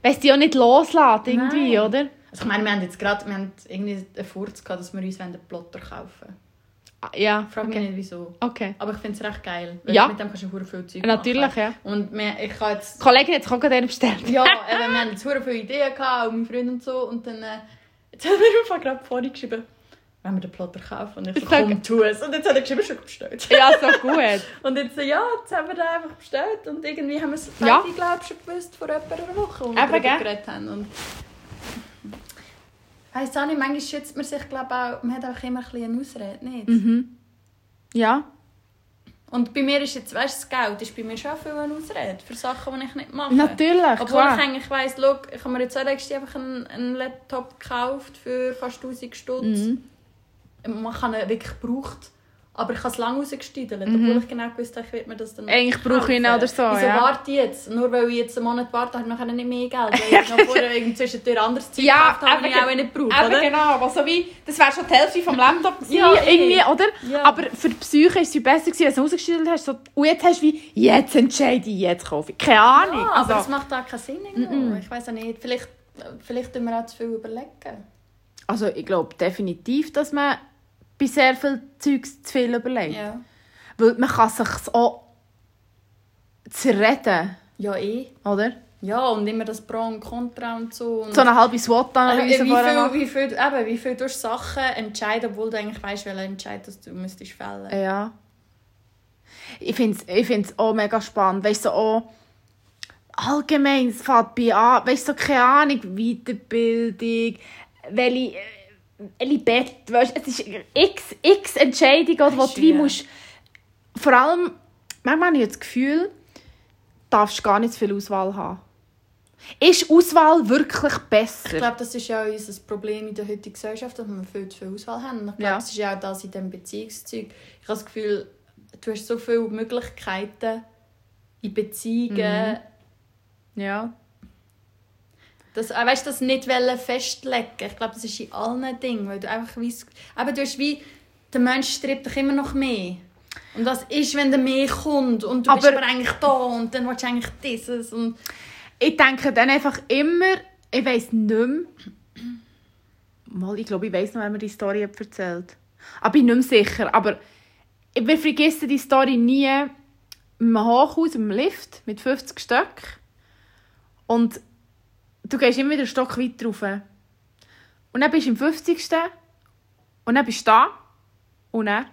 Weil es dich auch nicht loslässt, irgendwie, Nein. oder? Also ich meine, wir haben jetzt gerade, wir haben irgendwie einen Furz gehabt, dass wir uns einen Plotter kaufen Ah, Ja. Ich frage mich okay. nicht, wieso. okay. Aber ich finde es recht geil. Weil Ja. Mit dem kannst du verdammt viel Zeug Natürlich, machen. ja. Und wir, ich habe jetzt... Die Kollegin auch gerade einen bestellt. Ja, eben, wir haben jetzt verdammt viele Ideen gehabt, auch mein Freund und so. Und dann... Äh, jetzt hat er mir gerade vorhin geschrieben, wenn wir den Plotter kaufen. Und ich so, komm, tu es. Und jetzt hat er geschrieben, schon bestellt. ja, so gut. Und jetzt ja, jetzt haben wir den einfach bestellt. Und irgendwie haben wir es Ja. glaube ich, schon gewusst vor etwa einer Woche, wo wir darüber geredet haben. Und Weiss auch nicht, manchmal schützt man sich, glaube auch, man hat einfach immer ein bisschen eine Ausrede, nicht? Mhm. Ja. Und bei mir ist jetzt, weißt du, das Geld ist bei mir schon viel eine Ausrede für Sachen, die ich nicht mache. Natürlich, Obwohl klar. ich eigentlich weiss, schau, ich habe mir jetzt auch einfach einen, einen Laptop gekauft für fast 1000 Stutz. Mhm. Man kann ihn wirklich gebraucht. Aber ich habe es lange rausgestiedelt, obwohl ich genau gewusst habe, ich mir das dann Mhm. Eigentlich brauche ich ihn oder so, Wieso ja. warte ich jetzt? Nur weil ich jetzt einen Monat warte, habe ich nicht mehr Geld. Weil ich noch vorher zwischendurch anderes Zeug Ja, gekauft habe, ich auch nicht brauche, Eben oder? genau, aber so wie, das wäre schon die Hälfte vom Laptop Ja, irgendwie, oder? Ja. Aber für die Psyche ist es besser gewesen, als du ausgestellt hast. So, und jetzt hast du wie, jetzt entscheide ich, jetzt kaufe ich. Keine Ahnung. Ja, aber es also, macht auch keinen Sinn irgendwo. Ich weiß auch nicht. Vielleicht, vielleicht tun wir auch zu viel überlegen. also ich glaube definitiv, dass man bei sehr viel Zeugs zu viel überlegt. Ja. Weil man kann sich auch zerreden, Ja, eh. oder? Ja, und immer das Pro und Contra und so. Und So eine halbe äh, SWOT-Analyse wie, vorher viel, machen. wie, viel, eben, wie viel du Sachen entscheiden, obwohl du eigentlich weißt, welchen Entscheid du müsstest fällen. Ja. Ich finde es ich find's auch mega spannend. Weißt du, so auch allgemein, es fängt bei an, weißt du, so, keine Ahnung, Weiterbildung, welche, Bett, weißt es ist x, x Entscheidungen, wo Weisst du wie musst, vor allem, manchmal habe ich das Gefühl, du darfst gar nicht zu viel Auswahl haben. Ist Auswahl wirklich Ich besser? glaube, das ist ja unser Problem in der heutigen Gesellschaft, dass wir viel zu viel Auswahl haben. Und ich glaube, Ja. das ist ja auch das in diesem Beziehungszeug. Ich habe das Gefühl, du hast so viele Möglichkeiten in Beziehungen, ja. Das, äh, weißt, das nicht festlegen. Ich glaube, das ist in allen Dingen, weil du einfach weißt, eben, du hast wie, der Mensch strebt doch immer noch mehr. Und was ist, wenn der mehr kommt und du bist Aber- aber eigentlich da und dann willst du eigentlich dieses und Ich denke dann einfach immer, ich weiß nicht mehr, mal, ich glaube, ich weiß noch, wer mir die Story hat erzählt Aber ich bin nicht mehr sicher. Aber wir vergessen die Story nie im Hochhaus, im Lift, mit 50 Stück. Und du gehst immer wieder einen Stock weiter rauf. Und dann bist du im 50. Und dann bist du da. Und dann.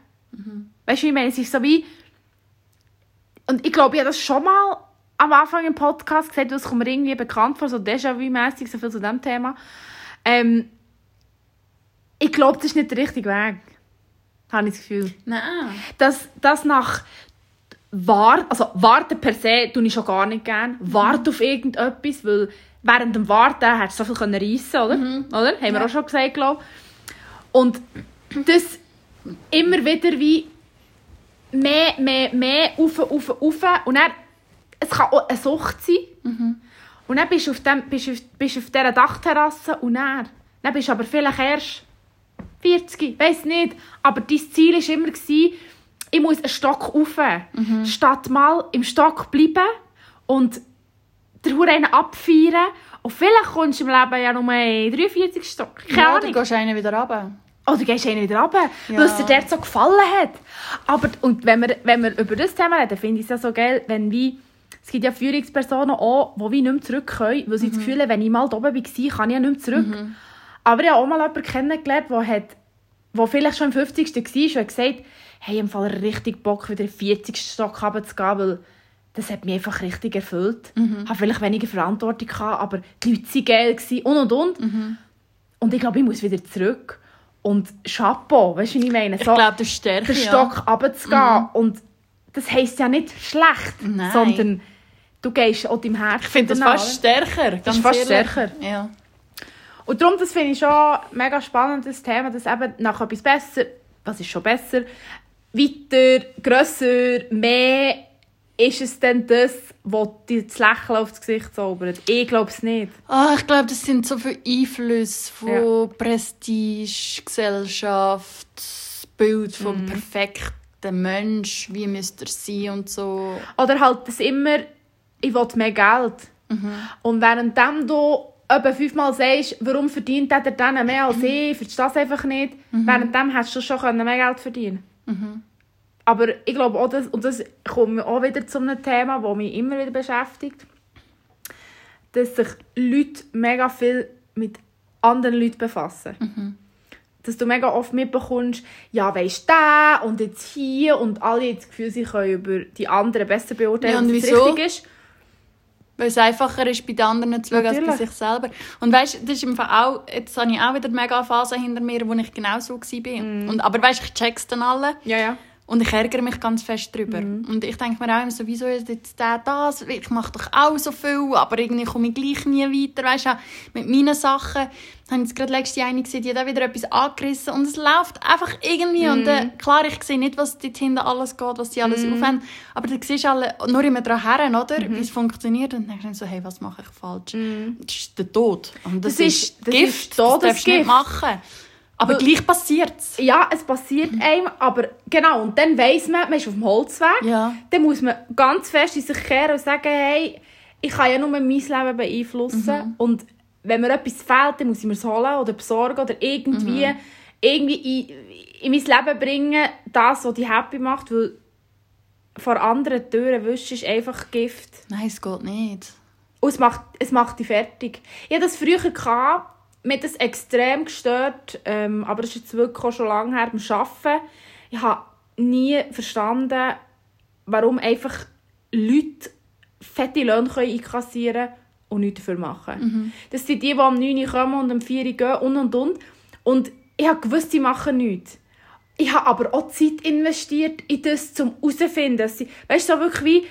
Weißt du, wie ich meine? Es ist so wie. Und ich glaube, ich habe das schon mal am Anfang im Podcast gesagt, das kommt mir irgendwie bekannt vor, so Déjà-vu-mässig, so viel zu diesem Thema. Ähm, ich glaube, das ist nicht der richtige Weg. Habe ich das Gefühl. nein. Dass das nach Wart, also warten per se tue ich schon gar nicht gerne. Warten auf irgendetwas, weil während dem Warten hättest du so viel reissen oder? oder? Haben wir Ja. auch schon gesagt, glaube ich. Und das immer wieder wie mehr, mehr, mehr, auf, auf, auf. Und dann, es kann auch eine Sucht sein. Und dann bist du auf, dem, bist, auf, bist auf dieser Dachterrasse und dann, dann bist du aber vielleicht erst 40, weiß nicht. Aber dein Ziel war immer, gewesen, ich muss einen Stock rauf. Statt mal im Stock bleiben und den Huren abfeiern. Und vielleicht kommst du im Leben ja nur in 43 Stock. Keine Ja, Ahnung. gehst einen wieder runter. Oder Oh, gehst einen wieder runter, Ja. weil es dir dort so gefallen hat. Aber und wenn wir, wenn wir über das Thema reden, finde ich es ja so geil, wenn wie, es gibt ja Führungspersonen auch, die wie nicht mehr zurück können, weil sie Mhm. das Gefühl haben, wenn ich mal da oben war, kann ich ja nicht mehr zurück. Aber ich habe auch mal jemanden kennengelernt, der hat der vielleicht schon im 50. war, und gesagt, hey, im Fall richtig Bock, wieder in den 40. Stock runterzugehen, weil das hat mich einfach richtig erfüllt. Mhm. Ich hatte vielleicht weniger Verantwortung, gehabt, aber die Leute waren geil und und und. Mhm. Und ich glaube, ich muss wieder zurück. Und Chapeau, weißt du, wie ich meine? Ich glaube, das ist stärker, den ja. Stock runterzugehen. Und das heisst ja nicht schlecht, Nein. sondern du gehst auch deinem Herzen Ich finde das danach. fast stärker, ganz fast ehrlich. stärker. Ja. Und darum, das finde ich schon ein mega spannendes Thema, dass eben nach etwas besser, was ist schon besser, weiter, grösser, mehr, ist es denn das, was dir das Lächeln aufs Gesicht zaubert? Ich glaube es nicht. Ah, ich glaube, das sind so viele Einflüsse von Ja. Prestige, Gesellschaft, das Bild vom Mhm. perfekten Mensch, wie müsste er sein und so. Oder halt das immer, ich will mehr Geld. Mhm. Und währenddem du etwa fünfmal sagst, warum verdient der dann mehr als ich, verstehst du das einfach nicht, währenddem hättest du schon mehr Geld verdienen Aber ich glaube auch, das, und das kommt auch wieder zu einem Thema, das mich immer wieder beschäftigt, dass sich Leute mega viel mit anderen Leuten befassen. Dass du mega oft mitbekommst, ja, weisst du, und jetzt hier, und alle haben das Gefühl, sie können über die anderen besser beurteilen, Ja, und was wieso? richtig ist. Weil es einfacher ist, bei den anderen zu schauen, als bei Natürlich. sich selber. Und weißt, das ist im Fall auch, jetzt habe ich auch wieder mega Phase hinter mir, wo ich genau so war. Mhm. Und, aber weißt, ich check's dann alle. Ja, ja. Und ich ärgere mich ganz fest drüber. Mhm. Und ich denke mir auch immer so, wieso ist jetzt der das? Ich mache doch auch so viel, aber irgendwie komme ich gleich nie weiter. Weißt du, mit meinen Sachen habe ich jetzt gerade letzte eine gesehen, die hat auch wieder etwas angerissen und es läuft einfach irgendwie. Und äh, klar, ich sehe nicht, was dort hinten alles geht, was die alles aufhören, aber du siehst alle nur immer dran her, oder? Wie es funktioniert. Und dann denke ich so, hey, was mache ich falsch? Das ist der Tod. Und das, Das ist, das Gift, ist das darfst du nicht machen. Aber Weil- gleich passiert es. Ja, es passiert einem, aber genau, und dann weiss man, man ist auf dem Holzweg. Ja. Dann muss man ganz fest in sich kehren und sagen, hey, ich kann ja nur mein Leben beeinflussen. Und wenn mir etwas fehlt, dann muss ich mir es holen oder besorgen oder irgendwie, irgendwie in, in mein Leben bringen, das, was dich happy macht, weil vor anderen Türen wischen ist einfach Gift. Nein, es geht nicht. Und es macht, es macht dich fertig. Ich hatte das früher, gehabt, mir hat das extrem gestört, ähm, aber das ist jetzt wirklich auch schon lange her beim Arbeiten. Ich habe nie verstanden, warum einfach Leute fette Löhne können einkassieren können und nichts dafür machen. Das sind die, die am 9 Uhr kommen und am 4 Uhr gehen und und und. Und ich habe gewusst, sie machen nichts. Ich habe aber auch Zeit investiert in das, um herauszufinden, dass sie, weißt du, so wirklich wie,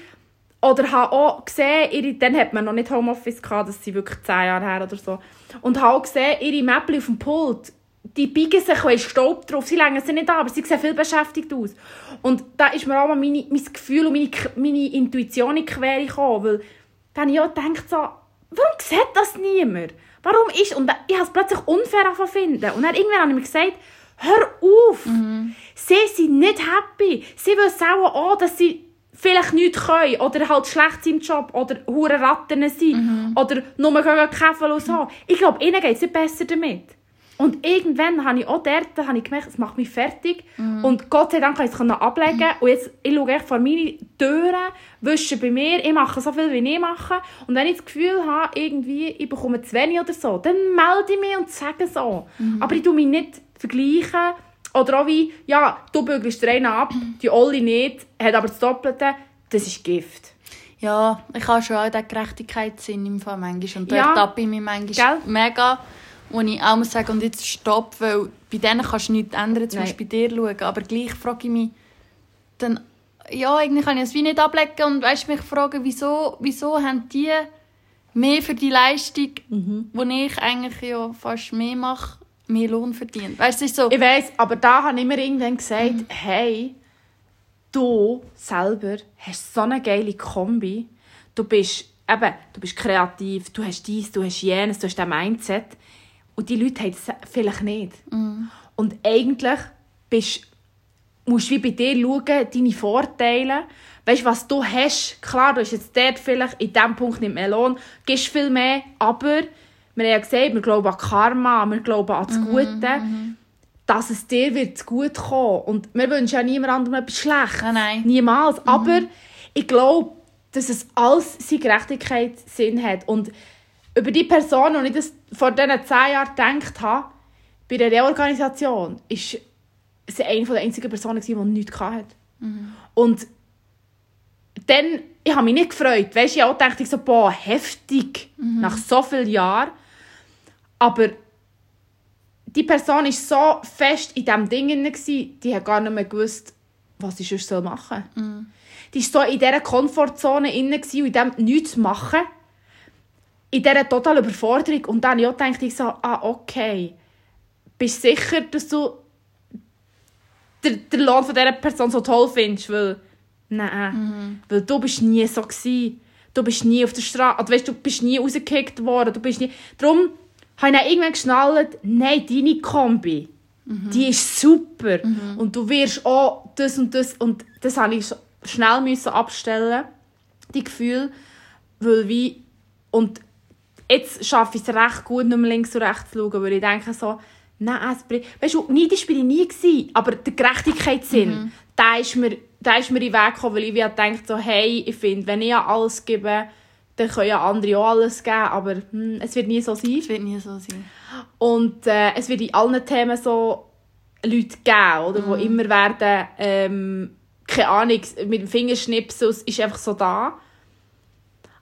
oder habe auch gesehen, ihre, dann hat man noch nicht Homeoffice gehabt, das sind wirklich 10 Jahre her oder so, und habe auch gesehen, ihre Möbel auf dem Pult, die biegen sich, weil Staub drauf, sie legen sie nicht an, aber sie sehen viel beschäftigt aus. Und da ist mir auch mal meine, mein Gefühl und meine, meine Intuition in die Quere gekommen, weil dann habe ich auch gedacht, so, warum sieht das niemand? Warum ist, und ich habe es plötzlich unfair angefangen finden. Und dann irgendwann habe ich mir gesagt, hör auf, sie sind nicht happy. Sie wissen auch, auch dass sie vielleicht nichts können oder halt schlecht sind im Job oder hure Ratten sind oder nur gegen Käfer und so. Ich glaube, ihnen geht es nicht besser damit. Und irgendwann habe ich auch dort habe ich gemerkt, es macht mich fertig. Und Gott sei Dank konnte ich es ablegen. Und jetzt, ich schaue echt vor meine Türen, wische bei mir, ich mache so viel, wie ich mache. Und wenn ich das Gefühl habe, irgendwie, ich bekomme zu wenig oder so, dann melde ich mich und sage so. Aber ich tue mich nicht vergleichen. Oder auch wie, ja, du bügelst den einen ab, die Olli nicht, hat aber das Doppelte. Das ist Gift. Ja, ich habe schon auch den Gerechtigkeitssinn im Fall manchmal. Und Ja. dort tappe ich mich manchmal Gell? mega, wo ich auch muss sagen, und jetzt stopp, weil bei denen kannst du nichts ändern, zum Nein. Beispiel bei dir schauen. Aber gleich frage ich mich, dann, ja, irgendwie kann ich es wie nicht ablegen und weißt, mich fragen, wieso, wieso haben die mehr für die Leistung, wo ich eigentlich ja fast mehr mache, mehr Lohn verdient. Weißt du, so, Ich weiss, aber da habe ich mir irgendwann gesagt, hey, du selber hast so eine geile Kombi. Du bist, eben, du bist kreativ, du hast dies, du hast jenes, du hast das Mindset. Und die Leute haben das vielleicht nicht. Und eigentlich bist, musst du wie bei dir schauen, deine Vorteile. Weißt du, was du hast? Klar, du hast jetzt dort vielleicht in diesem Punkt nicht mehr Lohn, gibst viel mehr, aber wir haben ja gesagt, wir glauben an Karma, wir glauben an das Gute, dass es dir wird gut kommen. Und wir wünschen ja niemand anderem etwas Schlechtes. Nein, nein. Niemals. Aber ich glaube, dass es alles seine Gerechtigkeit Sinn hat. Und über die Person, die ich das vor diesen zehn Jahren gedacht habe, bei der Reorganisation, ist sie eine der einzigen Personen, die nichts hatte. Und dann, ich habe mich nicht gefreut. Weißt, ich auch dachte ich so, boah, heftig, nach so vielen Jahren. Aber die Person war so fest in diesem Ding, drin, die hat gar nicht mehr gewusst, was sie sonst machen soll. Die war so in dieser Komfortzone drin und in dem nichts machen. In dieser totalen Überforderung. Und dann ja, dachte ich so, ah, okay. Bist du sicher, dass du den, den Lohn von dieser Person so toll findest? Weil, nein. Weil du bist nie so gewesen. Du bist nie auf der Straße, weißt, du bist nie rausgekickt worden. Du bist nie... Darum habe ich dann irgendwann geschnallt, nein, deine Kombi, die ist super. Und du wirst auch das und das. Und das habe ich schnell müssen abstellen, die Gefühle. Weil wie... Und jetzt schaffe ich es recht gut, nicht mehr links und rechts zu schauen, weil ich denke so, nein, es bringt... Weißt du, neidisch bin ich nie gewesen, aber der Gerechtigkeitssinn, der ist mir, der ist mir in den Weg gekommen, weil ich wie gedacht so, hey, ich finde, wenn ich alles gebe, dann können ja andere auch alles geben, aber hm, es wird nie so sein. Es wird nie so sein. Und äh, es wird in allen Themen so Leute geben, oder, die immer werden, ähm, keine Ahnung, mit dem Fingerschnipsen es ist einfach so da.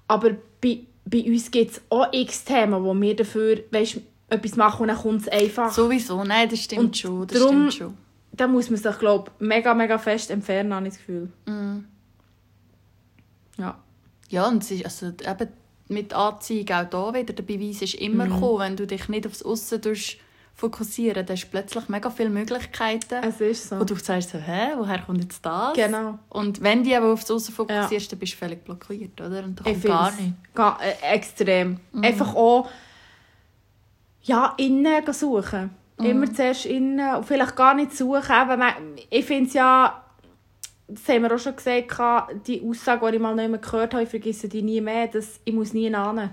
Aber bei, bei uns gibt es auch x Themen, wo wir dafür weißt, etwas machen und dann kommt es einfach. Sowieso, nein, das stimmt Und schon. Das darum- stimmt schon. Da muss man sich, glaube ich, mega, mega fest entfernen, habe ich das Gefühl. Ja. Ja, und es ist, also, eben mit Anziehung auch da wieder, der Beweis ist immer Mhm. gekommen, wenn du dich nicht aufs Aussen fokussieren dann hast du plötzlich mega viele Möglichkeiten, Es ist so. wo du sagst, so, hä, woher kommt jetzt das? Genau. Und wenn du aber aufs Aussen fokussierst, dann bist du völlig blockiert, oder? Und da Ich kommt gar nicht. Äh, extrem. Einfach auch ja, innen suchen. Immer zuerst innen und vielleicht gar nicht suchen. Man- ich finde es ja, das haben wir auch schon gesagt, die Aussage, die ich mal nicht mehr gehört habe, ich vergesse die nie mehr, dass ich muss nie hin.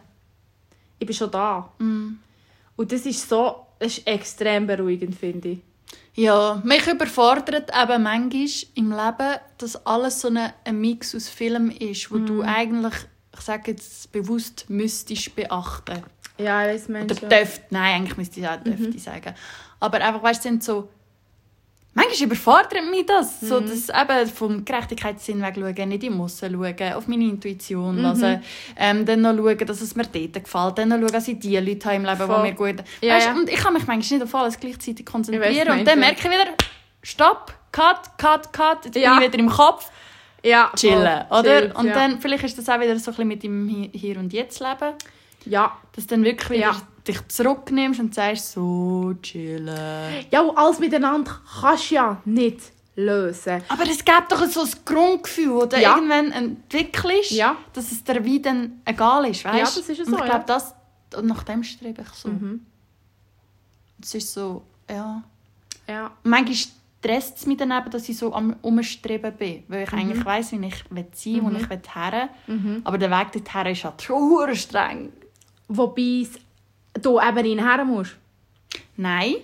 Ich bin schon da. Und das ist so, das ist extrem beruhigend, finde ich. Ja, mich überfordert eben manchmal im Leben, dass alles so ein, ein Mix aus Filmen ist, wo du eigentlich, ich sage jetzt bewusst, müsstest beachten. Ja, ich weiß, Oder Menschen. dürft, nein, eigentlich müsste ich auch dürfte sagen. Aber einfach, weißt du, sind so... Manchmal überfordert mich das, so dass eben vom Gerechtigkeitssinn weg schauen, nicht im Aussen schauen, auf meine Intuition hören, ähm, dann noch schauen, dass es mir dort gefällt, dann noch schauen, dass ich die Leute habe im Leben, Voll. die mir gut... Ja, weißt, ja. Und ich kann mich manchmal nicht auf alles gleichzeitig konzentrieren was und dann merke ich wieder, stopp, cut, cut, cut, jetzt Ja. bin ich wieder im Kopf, ja, chillen, oder? Chillt, und dann, vielleicht ist das auch wieder so ein bisschen mit dem Hi- Hier und Jetzt leben. Ja. Dass du dann wirklich Ja. dich zurücknimmst und sagst, so chillen. ja, und alles miteinander kannst du ja nicht lösen. Aber es gibt doch so ein Grundgefühl, oder Ja. irgendwann entwickelst, Ja. dass es dir wie dann egal ist, weißt? Ja, das ist ja Und so, ich glaube, das, nach dem strebe ich so. Mhm. Es ist so, ja... Ja. Manchmal stresst es mich dann eben, dass ich so am Umstreben bin, weil Mhm. ich eigentlich weiss, wie ich will sein und ich will her. Aber der Weg dorthin ist halt schon streng. Wobei du eben hinher musst. Nein.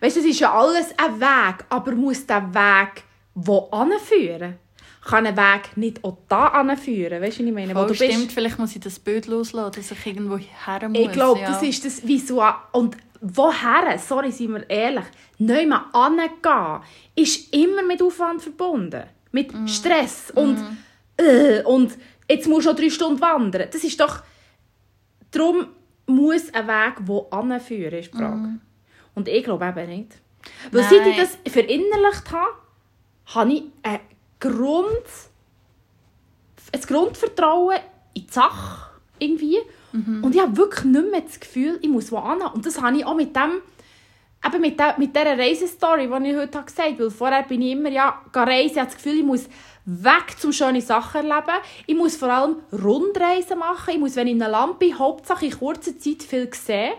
Weißt du, es ist ja alles ein Weg, aber muss der Weg wo anführen? Kann ein Weg nicht auch da anführen? Weißt du, ich meine? Wo Voll du bist- stimmt, vielleicht muss ich das Bild loslassen, dass ich irgendwo her muss. Ich glaube, ja. das ist das Visual. Und woher, sorry, sind wir ehrlich, nicht mehr angehen, ist immer mit Aufwand verbunden. Mit Mhm. Stress und, äh, und jetzt musst du noch drei Stunden wandern. Das ist doch... Darum muss ein Weg, der anführen, ist die Frage. Und ich glaube eben nicht. Weil seit ich Mhm. Das verinnerlicht habe, habe ich ein Grund... ein Grundvertrauen in die Sache irgendwie. Und ich habe wirklich nicht mehr das Gefühl, ich muss wo hin. Und das habe ich auch mit dem, eben mit, der, mit dieser Reisestory, die ich heute gesagt habe. Weil vorher bin ich immer ja, reisen, ich habe das Gefühl, ich muss weg zum schöne Sachen erleben. Ich muss vor allem Rundreisen machen. Ich muss, wenn ich in einem Land bin, Hauptsache in kurzer Zeit viel sehen.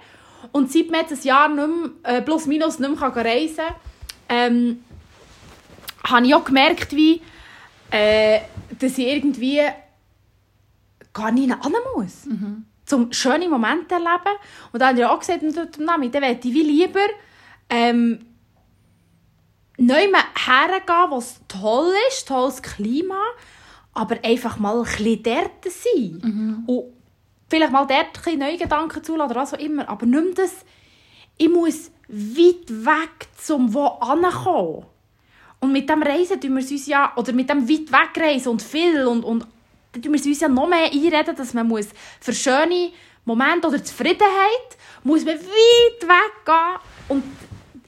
Und seit mir jetzt ein Jahr nicht mehr, äh, plus minus nicht mehr reisen kann, ähm, habe ich auch gemerkt, wie, äh, dass ich irgendwie gar nicht hin muss. Zum schöne Momente erleben. Und dann habe ich auch gesagt, Nachmittag, dann möchte ich wie lieber ähm, neu hergehen, wo es toll ist, tolles Klima, aber einfach mal ein bisschen dort sein. Und vielleicht mal dort ein neue Gedanken zulassen oder was auch immer. Aber nicht mehr das ich muss weit weg zum wo ankommen. Und mit dem Reisen tun wir uns ja, oder mit dem weit weg reisen und viel und, und dann tun wir uns ja noch mehr einreden, dass man muss für schöne Momente oder Zufriedenheit muss man weit weg gehen und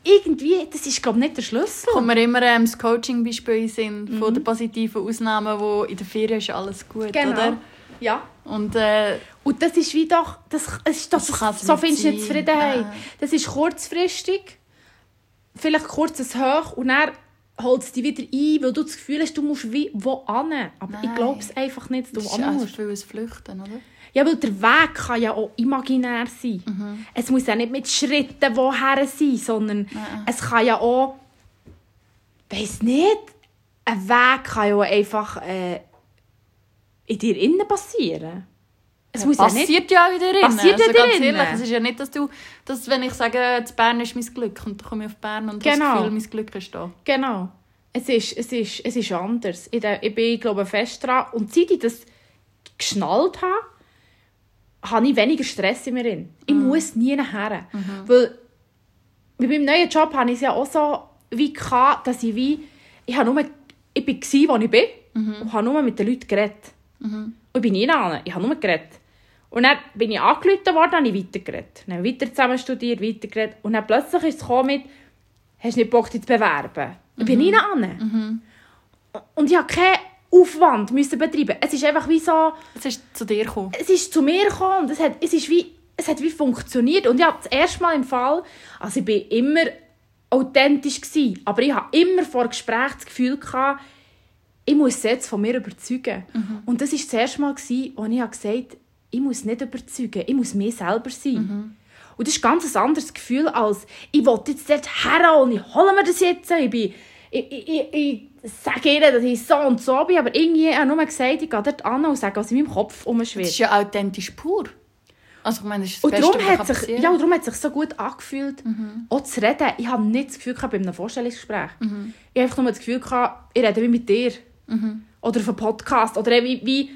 irgendwie, das ist glaube ich nicht der Schlüssel. Kommt mir immer ähm, das Coaching-Beispiel in den Sinn von den positiven Ausnahmen, wo in der Ferien ist alles gut, Genau. oder? Ja. Und äh, Und das ist wie doch, das, es ist doch, Das so findest du sein. Zufriedenheit. Nein. Das ist kurzfristig, vielleicht kurzes Hoch und dann holt es dich wieder ein, weil du das Gefühl hast, du musst wie wo hin. Aber ich Nein. glaube es einfach nicht, dass das du ist also musst. viel Flüchten, oder? Ja, weil der Weg kann ja auch imaginär sein. Mhm. Es muss ja nicht mit Schritten woher sein, sondern Nein. es kann ja auch, weiß nicht, ein Weg kann ja auch einfach äh, in dir innen passieren. Es muss ja nicht Passiert ja auch wieder drin. Passiert ja also ganz drinnen. ehrlich, es ist ja nicht, dass du, dass wenn ich sage, zu Bern ist mein Glück und dann komme ich auf Bern und Genau. das Gefühl, mein Glück ist da. Genau. Es ist, es ist, es ist anders. Ich, ich bin, glaube fest dran. Und seit ich das geschnallt habe, habe ich weniger Stress in mir drin. Ich muss nie nachher. Weil bei meinem neuen Job hatte ich es ja auch so wie gehabt, dass ich wie... Ich, habe nur, ich bin, gewesen, wo ich bin und habe nur mit den Leuten geredet. Und ich bin nie hin. Ich habe nur geredet. Und dann bin ich angerufen worden, habe ich weitergeredet. Dann habe ich weiter zusammen studiert, weitergeredet. Und dann plötzlich ist es gekommen mit, hast du nicht Bock, dich zu bewerben? Ich bin nie an. Und ich habe keinen Aufwand müssen betreiben. Es ist einfach wie so, Es ist zu dir gekommen. es ist zu mir gekommen und es hat, es ist wie, es hat wie funktioniert. Und ja, das erste Mal im Fall, also ich bin immer authentisch gewesen, aber ich habe immer vor Gespräch das Gefühl gehabt, ich muss sie jetzt von mir überzeugen. Und das war das erste Mal, gewesen, wo ich gesagt habe, ich muss nicht überzeugen, ich muss mir selber sein. Und das ist ganz ein ganz anderes Gefühl, als ich will jetzt dort her und ich hole mir das jetzt. Ich, bin, ich, ich, ich, ich sage ihnen, dass ich so und so bin, aber irgendwie habe ich nur gesagt, ich gehe dort an und sage, was in meinem Kopf Das umschwirrt. ist ja authentisch pur. Also ich meine, das ist das Und Beste, darum hat, sich, ja, und darum hat es sich so gut angefühlt, auch zu reden. Ich habe nicht das Gefühl gehabt, bei einem Vorstellungsgespräch. Ich habe einfach nur das Gefühl, gehabt, ich rede wie mit dir. Oder auf einem Podcast. Oder wie, wie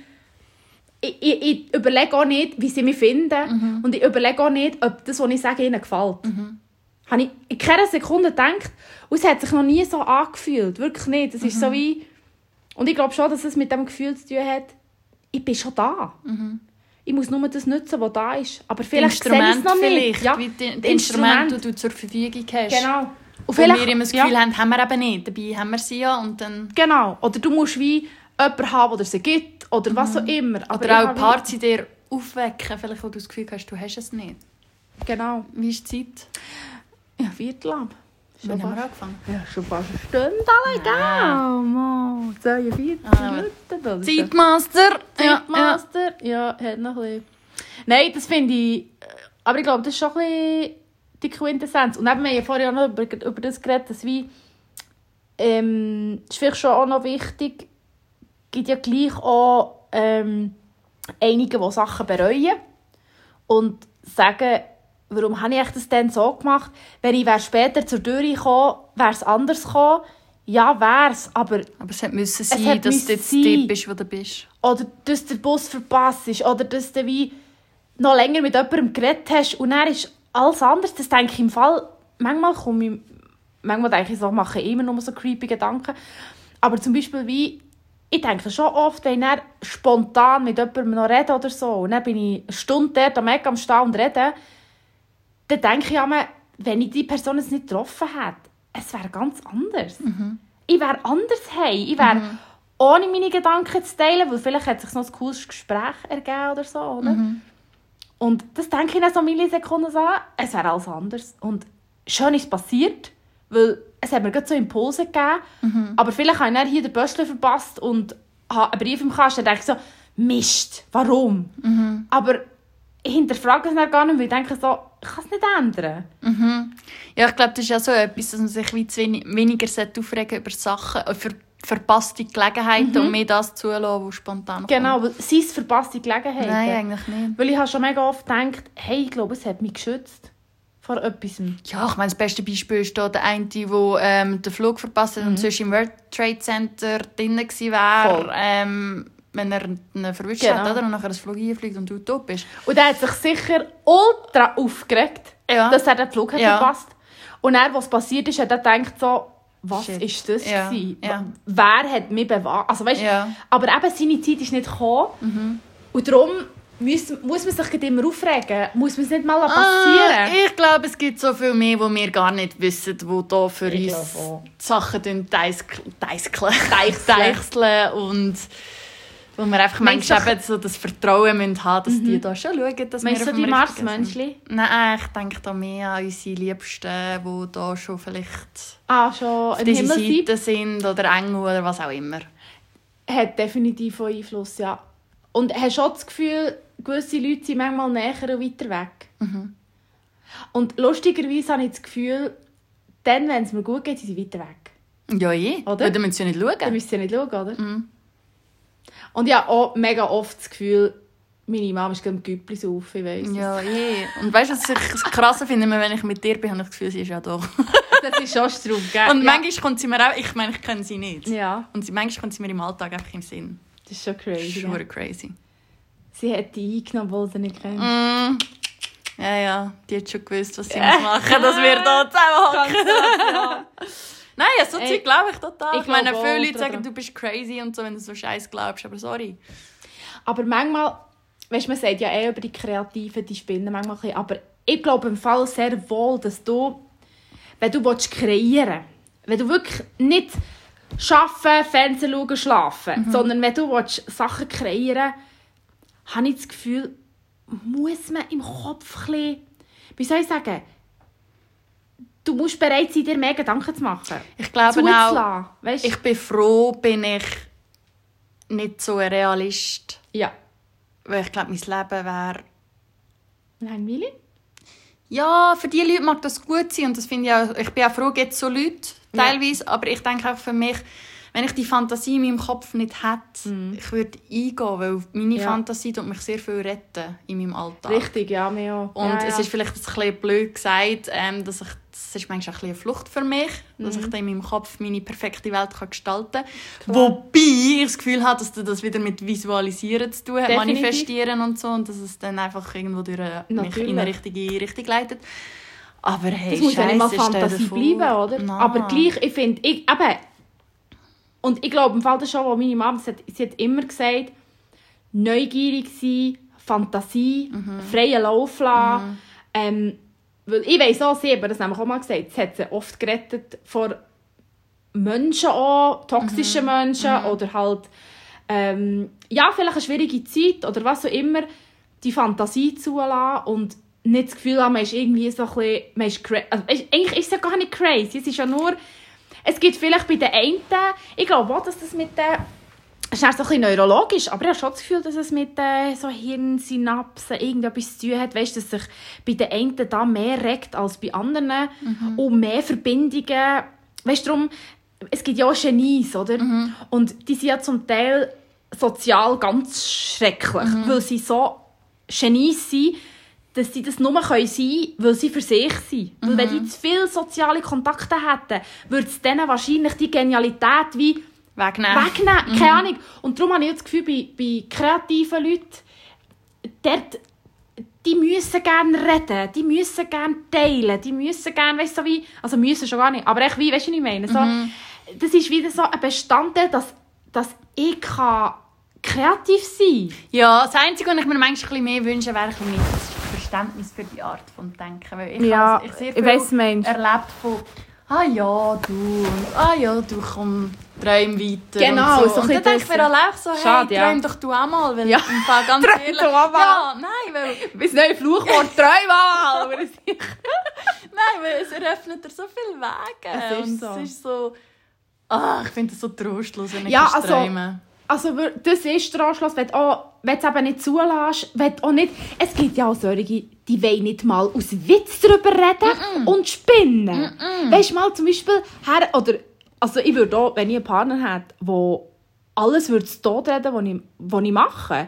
ich, ich, ich überlege auch nicht, wie sie mich finden. Und ich überlege auch nicht, ob das, was ich sage, ihnen gefällt. Habe ich in keiner Sekunde gedacht. Und es hat sich noch nie so angefühlt. Wirklich nicht. Es ist so wie... Und ich glaube schon, dass es mit dem Gefühl zu tun hat, ich bin schon da. Ich muss nur das nutzen, was da ist. Aber vielleicht sehe ich es noch nicht. Ja, wie die, die Instrumente, die du zur Verfügung hast. Genau. Und Und wir immer das Gefühl ja, haben, haben wir eben nicht. Dabei haben wir sie ja und dann... Genau. Oder du musst wie jemanden haben, der sie gibt. Oder was auch immer. Aber Oder auch Parts in dir aufwecken, vielleicht, wo du das Gefühl hast, du hast es nicht. Genau. Wie ist die Zeit? Ja, Viertel ab. Wann Schon haben wir fast, angefangen? ja, schon fast eine Stunde allein. Mo. 42 Ah, Minuten. Das ist Zeitmaster! Ja, ja. Zeitmaster. Ja, hat noch ein bisschen. Nein, das finde ich. Aber ich glaube, das ist schon ein bisschen die Quintessenz. Und eben, wir haben ja vorher auch noch über, über das geredet, dass wie. Ähm, ist vielleicht schon auch noch wichtig, gibt ja gleich auch ähm, einige, die Sachen bereuen und sagen, warum habe ich das denn so gemacht? Wenn ich wäre später zur Tür gekommen, wäre es anders gekommen. Ja, wäre es, aber Aber es hat müssen Es sein, hat dass du jetzt sein. bist, wo du bist. oder dass der Bus verpasst ist, oder dass du wie noch länger mit jemandem geredet hast und dann ist alles anders. Das denke ich im Fall, manchmal komme ich, manchmal denke ich so, mache ich immer nur so creepy Gedanken. Aber zum Beispiel wie, ich denke schon oft, wenn dann spontan mit jemandem noch rede oder so, und dann bin ich eine Stunde dort am Eck am Stehen und rede, dann denke ich immer, wenn ich die Person jetzt nicht getroffen hätte, es wäre ganz anders. Ich wäre anders hey. Ich wäre ohne meine Gedanken zu teilen, weil vielleicht hat sich noch ein cooles Gespräch ergeben oder so, oder? Und das denke ich dann so Millisekunden so, es wäre alles anders. Und schön ist es passiert, weil es hat mir gerade so Impulse gegeben, aber vielleicht habe ich dann hier den Böschler verpasst und habe einen Brief im Kasten, dann denke ich so, Mist, warum? Aber ich hinterfrage es dann gar nicht, weil ich denke so, ich kann es nicht ändern. Ja, ich glaube, das ist ja so etwas, dass man sich wie zu wenig, weniger aufregen über Sachen, äh, für verpasste Gelegenheiten und mehr das zulassen, was spontan kommt. Genau, weil sie es verpasste Gelegenheiten. Nein, eigentlich nicht. Weil ich habe schon mega oft gedacht, hey, ich glaube, es hat mich geschützt vor etwas. Ja, ich meine, das beste Beispiel ist da der eine, der ähm, den Flug verpasst hat und sonst im World Trade Center drin. Ähm, wenn er ihn verwischt Genau. hat, oder? Und nachher das Flug einfliegt und du tot bist. Und er hat sich sicher ultra aufgeregt, Ja. dass er den Flug hat Ja. verpasst. Und er, was passiert ist, hat er gedacht so, was Shit. ist das Ja, ja. Wer hat mich bewahrt? Also, weißt, Ja. Aber eben, seine Zeit ist nicht gekommen. Und darum muss, muss man sich immer aufregen. Muss man es nicht mal Ah, passieren. ich glaube, es gibt so viel mehr, wo wir gar nicht wissen, wo da für Ich uns Sachen. Deichseln und wo wir einfach Meinst manchmal du- eben so das Vertrauen müssen haben, dass die da schon schauen, dass Meinst wir du auf die richtigen Marsmenschli? sind. Nein, ich denke da mehr an unsere Liebsten, die da schon vielleicht Ah, schon auf dieser? Seite sind oder Engel oder was auch immer. Hat definitiv auch Einfluss, ja. Und hast du auch das Gefühl, gewisse Leute sind manchmal näher und weiter weg? Mhm. Und lustigerweise habe ich das Gefühl, dann, wenn es mir gut geht, sind sie weiter weg. Ja, je. Oder? Weil dann müssen sie nicht Dann schauen. müsst ihr nicht schauen, oder? Mhm. Und ich habe auch mega oft das Gefühl, meine Mama ist gerade im Güpplis auf, ich weiss. Ja, je. Und weißt du, was ich das Krasse finde, wenn ich mit dir bin, habe ich das Gefühl, sie ist ja da. Das ist schon Strub, gell? Und ja. manchmal kommt sie mir auch, ich meine, ich kenne sie nicht. Ja, Und sie, manchmal kommt sie mir im Alltag einfach im Sinn. das ist schon Das crazy. ist ja. crazy. Sie hat die eingenommen, obwohl sie nicht kennt. Mm. Ja, ja, die hat schon gewusst, was sie muss machen, dass wir da zusammenhocken. Nein, ja, so Zeug glaube ich total. ich Ich, meine, viele Leute sagen, du bist crazy und so, wenn du so Scheiß glaubst, aber sorry. Aber manchmal, weißt du, man sagt ja eh über die Kreativen, die spinnen manchmal ein bisschen, aber ich glaube im Fall sehr wohl, dass du, wenn du willst kreieren wenn du wirklich nicht arbeiten, Fernsehen schauen, schlafen, sondern wenn du willst Sachen kreieren habe ich das Gefühl, muss man im Kopf ein bisschen, wie soll ich sagen, du musst bereit sein, dir mehr Gedanken zu machen. Ich glaube auch, weißt ich bin froh, bin ich nicht so ein Realist. Ja. Weil ich glaube, mein Leben wäre Langweilig? Ja, für die Leute mag das gut sein und das finde ich auch, ich bin auch froh, gibt es so Leute, Ja. teilweise, aber ich denke auch für mich, wenn ich die Fantasie in meinem Kopf nicht hätte, ich würde eingehen, weil meine Ja. Fantasie tut mich sehr viel retten in meinem Alltag. Richtig, ja, mir auch. Und ja, es ja. ist vielleicht ein bisschen blöd gesagt, ähm, dass ich, das ist manchmal auch ein bisschen eine Flucht für mich, dass Mhm. ich dann in meinem Kopf meine perfekte Welt kann gestalten kann. Wobei ich das Gefühl habe, dass das wieder mit Visualisieren zu tun hat, Definitiv. manifestieren und so, und dass es dann einfach irgendwo durch äh, mich in eine richtige Richtung leitet. Aber hey, Das muss ja nicht mal Fantasie bleiben, oder? Nein. Aber gleich, ich finde, ich, eben, und ich glaube, im Fall das schon, wo meine Mama, sie hat, sie hat immer gesagt, neugierig sein, Fantasie, Mhm. freien Lauf lassen. Ähm, weil ich weiss auch, sie hat das nämlich auch mal gesagt, sie hat sie oft gerettet vor Menschen auch, toxischen Mhm. Menschen oder halt, ähm, ja, vielleicht eine schwierige Zeit oder was auch immer, die Fantasie zulassen und nicht das Gefühl haben, man ist irgendwie so ein bisschen, man ist also, eigentlich ist es ja gar nicht crazy, es ist ja nur, es gibt vielleicht bei den einen, ich glaube auch, dass das mit den es ist dann so ein bisschen neurologisch, aber ich habe schon das Gefühl, dass es mit äh, so Hirnsynapsen irgendetwas zu tun hat. Weißt du, dass sich bei den einen da mehr regt als bei anderen und mehr Verbindungen. Weißt du, es gibt ja auch Genies, oder? Und die sind ja zum Teil sozial ganz schrecklich, weil sie so Genies sind, dass sie das nur können sein können, weil sie für sich sind. Weil wenn die zu viele soziale Kontakte hätten, würde es denen wahrscheinlich die Genialität wie Wegnehmen. wegnehmen. Keine Ahnung. Und darum habe ich das Gefühl, bei, bei kreativen Leuten, dort, die müssen gerne reden, die müssen gerne teilen, die müssen gerne, weißt du, so wie, also müssen schon gar nicht, aber echt wie, weißt du, was ich meine? So, Das ist wieder so ein Bestandteil, dass, dass ich kann kreativ sein Ja, das Einzige, was ich mir manchmal ein bisschen mehr wünsche, wäre ein bisschen mehr Verständnis für die Art von Denken. Weil ich Ja, ich ich meinst. erlebt von «Ah ja, du» und «Ah ja, du, komm, träum weiter» Genau, und so so. und dann denke ich mir auch so «Hey, Schade, ja. träum doch du auch mal», weil Ja. im Fall ganz Träum ehrlich... mal. Ja, nein, weil, Das neue Fluchwort «Träumal». nein, weil es eröffnet dir so viele Wege. Es ist und so. es ist so... Ah, ich finde das so trostlos, wenn ich ja, also- träume. Also das ist der Anschluss, wenn du auch- wenn du es eben nicht zulässt, wenn du auch nicht... Es gibt ja auch solche, die wollen nicht mal aus Witz darüber reden und spinnen. Weißt du mal zum Beispiel, her, oder, also ich würde auch, wenn ich einen Partner hätte, der alles würde zu Tod reden, was ich, was ich mache,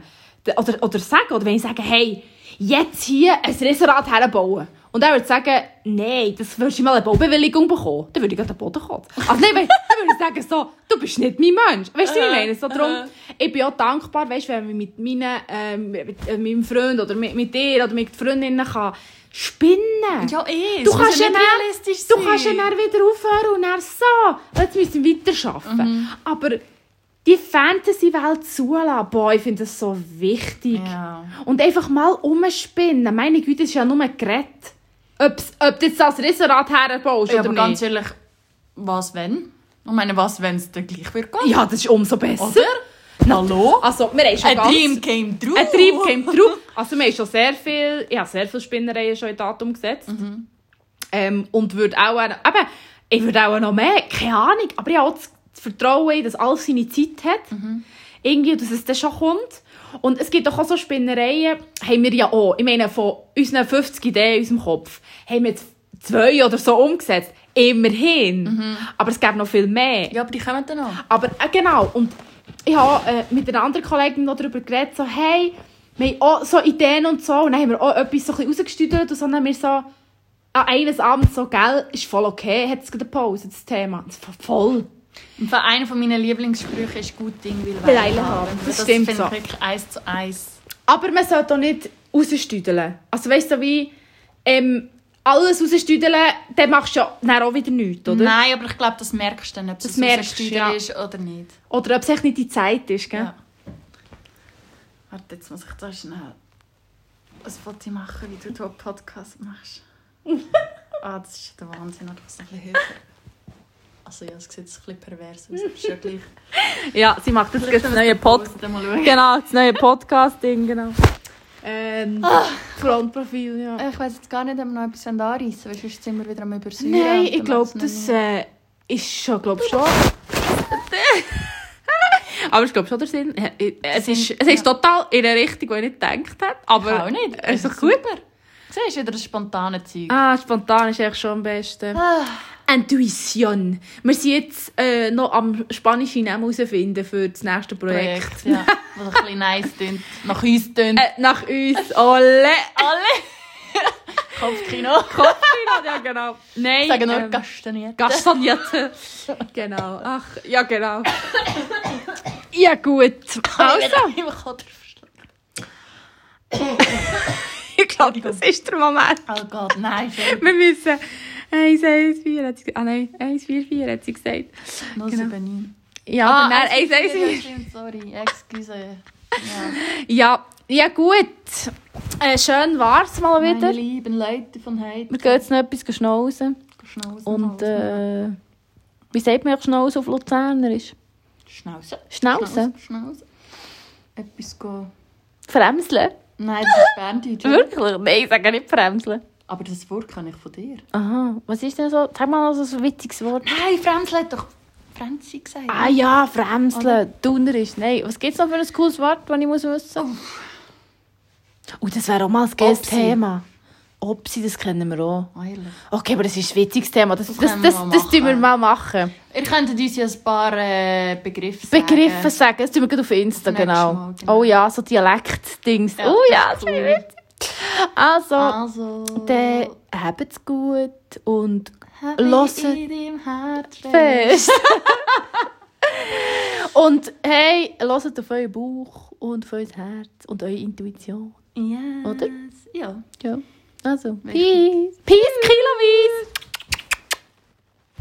oder, oder sagen, oder wenn ich sage, hey, jetzt hier ein Restaurant herbauen. Und er würde sagen, nein, das würdest du mal eine Baubewilligung bekommen. Dann würde ich gerade den Boden kotzen. Also nein, dann würde ich sagen so, du bist nicht mein Mensch. Weißt du, was ich Äh, meine? So darum, äh. ich bin auch dankbar, weißt du, wenn man mit, meinen, ähm, mit äh, meinem Freund oder mit, mit dir oder mit Freundinnen kann spinnen. Ja, eh. Du kannst ja nicht dann- realistisch Du sein. kannst ja dann wieder aufhören und dann so, jetzt müssen wir weiterarbeiten. Mhm. Aber die Fantasy-Welt zulassen, boah, ich finde das so wichtig. Ja. Und einfach mal umspinnen. Meine Güte, das ist ja nur ein Gerät. Ob's, ob du jetzt das Riesenrad herbaust Ja, oder aber nicht. ganz ehrlich, was wenn? Ich meine, was wenn es dann gleich wird gehen? ja, das ist umso besser. Oder? Hallo? Also, wir haben schon Ein ganz... Dream came true. Ein Dream came true. Also wir haben schon sehr viel, ja, sehr viele Spinnereien schon in Datum gesetzt. Mhm. Ähm, und würde auch, eben, ich würde auch noch mehr, keine Ahnung, aber ich habe auch das Vertrauen, dass alles seine Zeit hat. Mhm. Irgendwie, dass es dann schon kommt. Und es gibt doch auch so Spinnereien, haben wir ja auch. Ich meine, von unseren 50 Ideen in unserem Kopf haben wir jetzt zwei oder so umgesetzt. Immerhin. Mhm. Aber es gibt noch viel mehr. Ja, aber die kommen dann noch. Aber äh, genau, und ich habe äh, mit einer anderen Kollegin noch darüber geredet, so, hey, wir haben auch so Ideen und so, und dann haben wir auch etwas so rausgestüdelt und so, dann haben wir so, an eines Abends so, gell, ist voll okay, hat es gerade eine Pause, das Thema. Das war voll. Und einer von meinen Lieblingssprüche ist «Gut Ding will Weile haben». haben. Das Das, stimmt so. ich wirklich eins zu eins. Aber man sollte auch nicht rausstüdeln. Also weißt du, wie, ähm, alles rausstüdeln, dann machst du ja auch wieder nichts, oder? Nein, aber ich glaube, das merkst du dann, ob Das es merkst ja. ist oder nicht. Oder ob es echt nicht die Zeit ist, gell? Ja. Warte, jetzt muss ich da schnell ein Foto machen, wie du hier Podcast machst. ah, das ist der Wahnsinn. Oder was ein bisschen höher. Also ja, es sieht ein bisschen pervers aus, aber ist ja gleich. Ja, sie macht jetzt das neue Podcast. Genau, das neue Podcast-Ding, genau. Ähm, Frontprofil, ja. Ich weiss jetzt gar nicht, ob wir noch etwas anreissen wollen, weil sonst sind wir wieder am Übersäuern. Nein, ich glaube, das äh, ist schon, glaub schon. aber ich glaube schon der Sinn. Äh, Es ist, es ist total in eine Richtung, die ich nicht gedacht habe. Aber Ich auch nicht. Es ist doch gut. super. Siehst du, wieder das spontane Zeug. Ah, spontan ist eigentlich schon am besten. Ah. Intuition. Wir sind jetzt äh, noch am spanischen Namen herausfinden für das nächste Projekt. Projekt, ja. Was ein bisschen nice tönt. Nach uns tönt. Äh, nach uns. Ole! Alle! Kopfkino. Kopfkino, ja genau. Nein. Sagen nur ähm, Gastaniert. Gastonierte. genau. Ach, ja genau. ja gut. Also, Ich glaube, das ist der Moment. Oh Gott, nein. Wir müssen... 1, 1, 4 hat sie gesagt. Ah nein, 1, 4, 4 hat sie gesagt. Noch Genau. 7, 9. Ja, aber nein, 1, 1, 4. Ja, stimmt, sorry. Excuse. Ja. Ja, ja gut. Äh, schön war es mal Meine wieder. lieben Leute von heute. Wir gehen jetzt noch etwas schnauzen. Schnauzen. Und äh, wie sagt man Schnauzen auf Luzernerisch? Schnauzen. Schnauzen? Schnauzen. Etwas gehen. Fremseln? Nein, das ist Berndeutsch. Wirklich? Nein, ich sage nicht Fremseln. Aber das Wort kann ich von dir. Aha, was ist denn so? Sag mal also so ein witziges Wort. Nein, Fremsel hat doch Franzi gesagt. Ah ja, Fremseln, Dunerisch. Nein, was gibt es noch für ein cooles Wort, das ich muss wissen muss? Oh, das wäre auch mal ein geiles. Thema. Opsi, das kennen wir auch. Ehrlich. Okay, aber das ist ein witziges Thema. Das, das, das, das, wir mal das tun wir machen. mal machen. Ihr könntet uns ja ein paar äh, Begriffe sagen. Begriffe sagen, das tun wir auf Insta, genau. Mal, genau. Oh ja, so Dialekt-Dings. Ja, oh ja, das ist witzig. Also, Also. dann habt's gut und hört fest. und hey, hört auf euren Bauch und auf euer Herz und eure Intuition. Yes. Oder? Ja. Ja, also, peace. Peace, kiloweise.